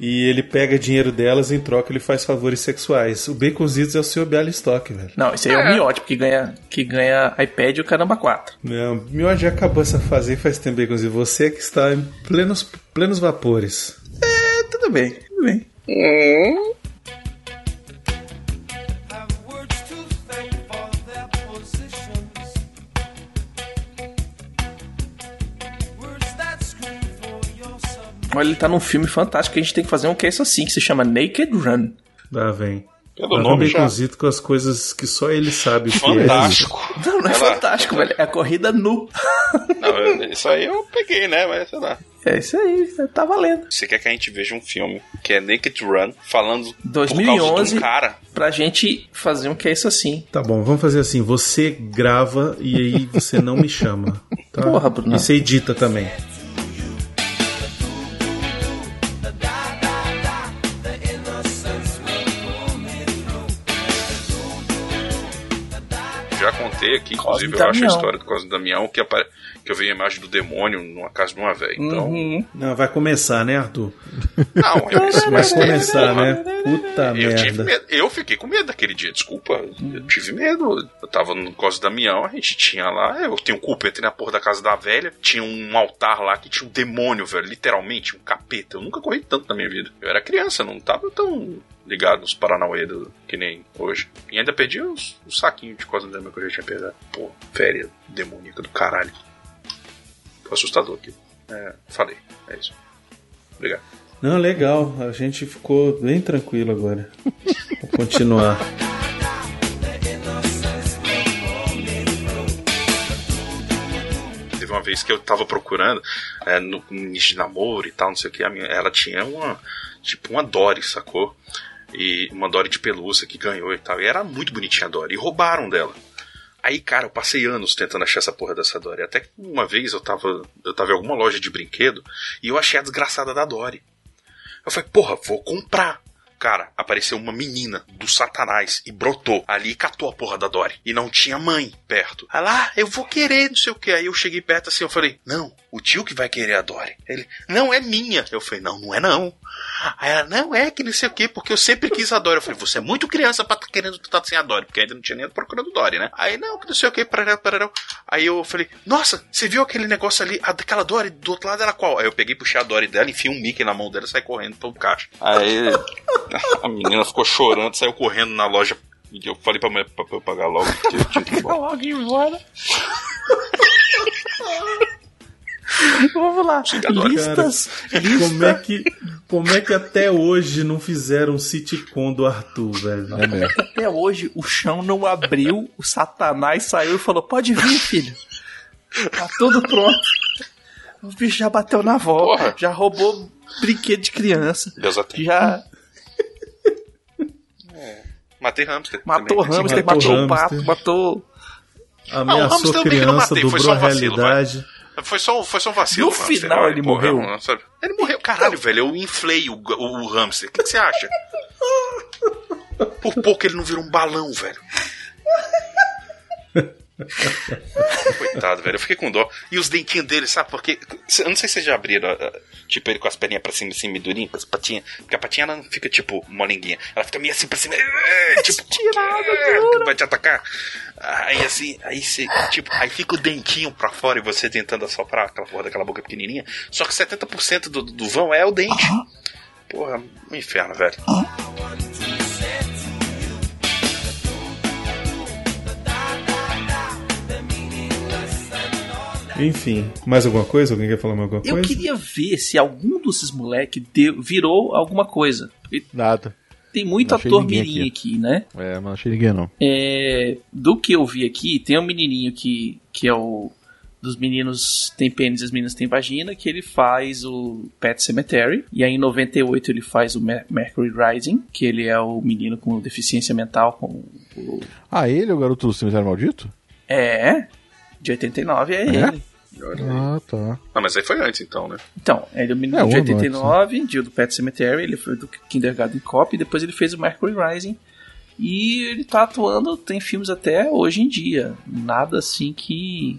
e ele pega dinheiro delas em troca ele faz favores sexuais. O Baconzitos é o Sr. Bialystock, velho. Não, esse aí é, o Miotti, que ganha, que ganha iPad e o caramba 4. Não, meu já acabou essa fase aí faz tempo, Baconzitos. Você é que está em plenos, plenos vapores. É, tudo bem, tudo bem. Olha, ele tá num filme fantástico que a gente tem que fazer um que é isso assim, que se chama Naked Run. Lá vem. Pelo Lá vem nome já. Com as coisas que só ele sabe o que Fantástico. Não, não é Ela- fantástico, velho. É a corrida nu. Não, isso aí eu peguei, né? Mas sei lá. É isso aí, tá valendo. Você quer que a gente veja um filme que é Naked Run, falando por causa 2011 de um cara? pra gente fazer um que é isso assim. Tá bom, vamos fazer assim. Você grava e aí você não me chama. Tá? Porra, Bruno. E você edita também. Contei aqui, inclusive, eu acho a história do Cosme Damião que, apare... que eu vi a imagem do demônio numa casa de uma velha. Então, Uhum. Não, vai começar, né, Arthur? não, eu, Vai começar, né? Puta eu tive merda. medo. Eu fiquei com medo daquele dia, desculpa. Eu tive medo. Eu tava no Cosme Damião, a gente tinha lá. Eu tenho culpa, eu entrei na porra da casa da velha. Tinha um altar lá que tinha um demônio, velho. Literalmente, um capeta. Eu nunca corri tanto na minha vida. Eu era criança, não tava tão ligado nos Paranauê do, que nem hoje. E ainda perdi os, os saquinhos de Cosme Damião que eu já tinha pegado. Pô, férias demoníaca do caralho. Foi assustador aqui. É, falei. É isso. Obrigado. Não, legal. A gente ficou bem tranquilo agora. Vou continuar. teve uma vez que eu tava procurando é, no nicho de namoro e tal, não sei o que. A minha, ela tinha uma. Tipo, uma Dory, sacou? E uma Dory de pelúcia que ganhou e tal. E era muito bonitinha a Dory. E roubaram dela. Aí, cara, eu passei anos tentando achar essa porra dessa Dory. Até que uma vez eu tava, eu tava em alguma loja de brinquedo e eu achei a desgraçada da Dory. Eu falei, porra, vou comprar. Cara, apareceu uma menina do satanás e brotou ali e catou a porra da Dory. E não tinha mãe perto. Aí lá, eu vou querer, não sei o que. Aí eu cheguei perto assim, eu falei, não, o tio que vai querer a Dory. Ele, não, é minha. Eu falei, não, não é não. Aí ela, não, é que não sei o que, porque eu sempre quis a Dory. Eu falei, você é muito criança pra tá querendo estar sem a Dory, porque ainda não tinha nem procurando Dory, né? Aí, não, que não sei o que, parará, parará. Aí eu falei, nossa, você viu aquele negócio ali, a daquela Dory, do outro lado era qual? Aí eu peguei, puxei a Dory dela, enfiei um Mickey na mão dela e saí correndo pro caixa. Aí a menina ficou chorando, saiu correndo na loja. E eu falei pra mulher pra, pra eu pagar logo, porque eu tinha que ir embora. Logo embora. Vamos lá. Listas. Como é, que, como é que até hoje não fizeram um sitcom do Arthur, velho? É mesmo. Até hoje o chão não abriu, o satanás saiu e falou: Pode vir, filho. Tá tudo pronto. O bicho já bateu na avó, Porra. já roubou brinquedo de criança, Deus atende. já Matei hamster. matou também. hamster, Matou matou, hamster. pato, matou. Ameaçou hamster eu bem que não criança, matei, foi dobrou só a vacilo, vai. Foi só, foi só um vacilo. No hamster, final vai, ele porra, morreu? não, sabe? Ele morreu. Caralho, velho. Eu inflei o, o, o hamster. O que, que você acha? Por pouco ele não virou um balão, velho. Coitado, velho. Eu fiquei com dó. E os dentinhos dele, sabe? Porque. Eu não sei se vocês já abriram. ah, Tipo, ele com as perninhas pra cima, assim, meio durinho, com as patinhas. Porque a patinha ela não fica, tipo, molenguinha. Ela fica meio assim pra cima. Tipo, é, vai te atacar. Aí assim, aí você, tipo, aí fica o dentinho pra fora e você tentando assoprar aquela porra daquela boca pequenininha. Só que 70% do, do vão é o dente. Porra, um inferno, velho. Enfim, mais alguma coisa? Alguém quer falar mais alguma Eu coisa? queria ver se algum desses moleques virou alguma coisa. Nada. tem muito Não ator mirim aqui, né? É, não achei ninguém não. É, do que eu vi aqui, tem um menininho que, que é o dos meninos tem pênis e as meninas têm vagina, que ele faz o Pet Cemetery. E aí em 98 ele faz o Mer- Mercury Rising, que ele é o menino com deficiência mental com o... Ah, ele é o garoto do cemitério maldito? É, de 89 é, É? ele. Ah, tá. Ah, mas aí foi antes então, né? Então, ele é o menino É, de ano 89, dia do Pet Cemetery, ele foi do Kindergarten Cop, e depois ele fez o Mercury Rising. E ele tá atuando, tem filmes até hoje em dia. Nada assim que.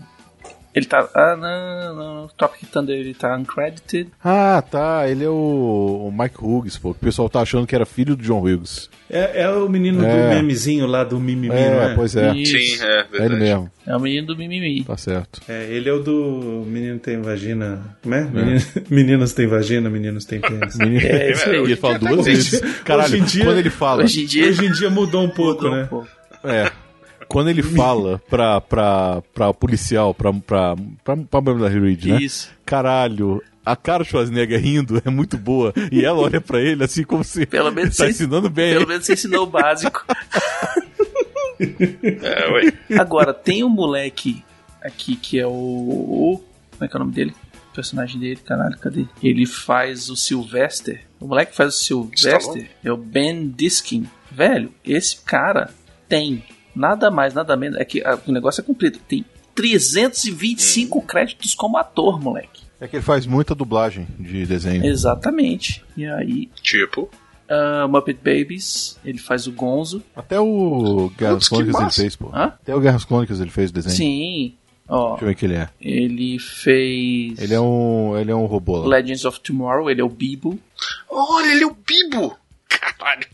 Ele tá. Ah, não, não. Tropic Thunder ele tá uncredited. Ah, tá. Ele é o, o Mike Hughes, pô. O pessoal tá achando que era filho do John Hughes. É, é o menino É. do memezinho lá do Mimimi, não É, é? pois é. Isso. Sim, é verdade. É ele mesmo. É o menino do Mimimi. Tá certo. É, ele é o do menino tem vagina. Como é? Menino- meninos têm vagina, meninos têm pênis. Menino... É, isso aí. Ele fala duas vezes. Caralho, hoje em dia- quando ele fala. Hoje em dia. Hoje em dia mudou um pouco, mudou um né? pouco. É. Quando ele fala pra, pra, pra policial, pra, pra, pra, pra Pamela Reed, né? Isso. Caralho, a cara do Schwarzenegger rindo é muito boa. E ela olha pra ele assim como se Pelo menos tá ensinando bem. Pelo menos você ensinou o básico. É, ué. Agora, tem um moleque aqui que é o. o- Como é que é o nome dele? O personagem dele, caralho, cadê? Ele faz o Sylvester. O moleque que faz o Sylvester é o Ben Diskin. Velho, esse cara tem nada mais, nada menos. É que ah, o negócio é cumprido. Tem 325 créditos como ator, moleque. É que ele faz muita dublagem de desenho. Exatamente. E aí, Tipo, ah, Muppet Babies, ele faz o Gonzo. Até o Guerras Crônicas ele fez, pô. Hã? Até o Guerras Crônicas ele fez o desenho. Sim. Ó, Deixa eu ver que ele é. ele fez. Ele é um, ele é um robô lá. Legends of Tomorrow, ele é o Bibo. olha, ele é o Bibo! Caralho.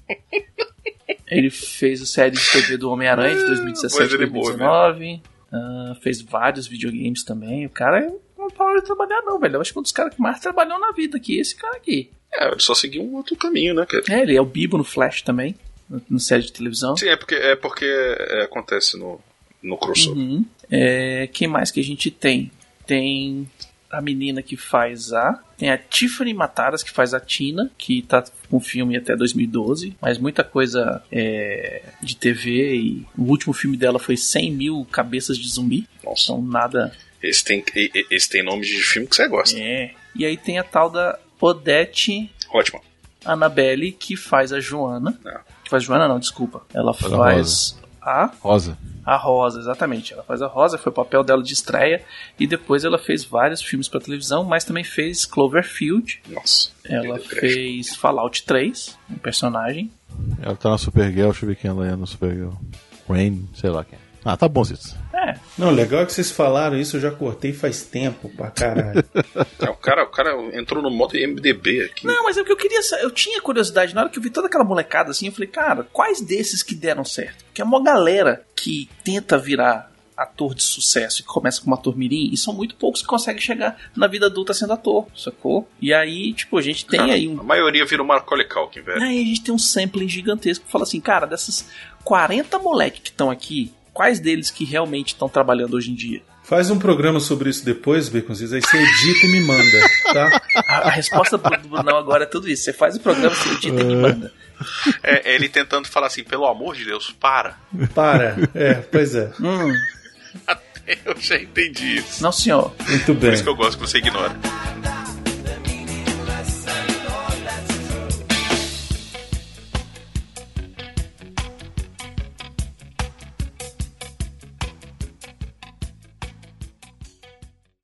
Ele fez a série de TV do Homem-Aranha de 2017 Mas e ele é bom, 2019. Ah, fez vários videogames também. O cara não parou de trabalhar, não, velho. Eu acho que é um dos caras que mais trabalhou na vida aqui, esse cara aqui. É, ele só seguiu um outro caminho, né, cara? É, ele é o Bibo no Flash também, no, no série de televisão. Sim, é porque, é porque é, acontece no, no crossover. Uhum. É, quem mais que a gente tem? Tem a menina que faz a. Tem a Tiffany Mataras, que faz a Tina, que tá com filme até 2012, mas muita coisa é, de TV. E o último filme dela foi 100 mil cabeças de zumbi. Nossa. Então nada Esse tem, esse tem nome de filme que você gosta. É. E aí tem a tal da Odete Ótimo. Annabelle, que faz a Joana. Que faz a Joana, não, desculpa. Ela Faz a Rosa. a Rosa, exatamente. Ela faz a Rosa, foi o papel dela de estreia. E depois ela fez vários filmes pra televisão, mas também fez Cloverfield. Nossa. Ela fez Fallout 3, um personagem. Ela tá na Supergirl, deixa eu ver quem ela é na Supergirl. Rain, sei lá quem. Ah, tá bom, Cito. É, Não, legal é que vocês falaram isso, eu já cortei faz tempo pra caralho. É, o, cara, o cara entrou no modo MDB aqui. Não, mas é o que eu queria Eu tinha curiosidade, na hora que eu vi toda aquela molecada assim, eu falei, cara, quais desses que deram certo? Porque é uma galera que tenta virar ator de sucesso e que começa como ator mirim, e são muito poucos que conseguem chegar na vida adulta sendo ator, sacou? E aí, tipo, a gente tem Cara, aí um. A maioria vira o Macaulay Culkin, velho. Aí a gente tem um sampling gigantesco que fala assim, cara, dessas 40 moleques que estão aqui, quais deles que realmente estão trabalhando hoje em dia? Faz um programa sobre isso depois, Baconzitos, aí você edita e me manda, tá? A, a resposta do Brunão agora é tudo isso. Você faz o programa, você edita e me manda. É, é ele tentando falar assim, pelo amor de Deus, para. Para. É, pois é. Hum, Eu já entendi isso. não, senhor. Muito Por bem. isso que eu gosto que você ignora.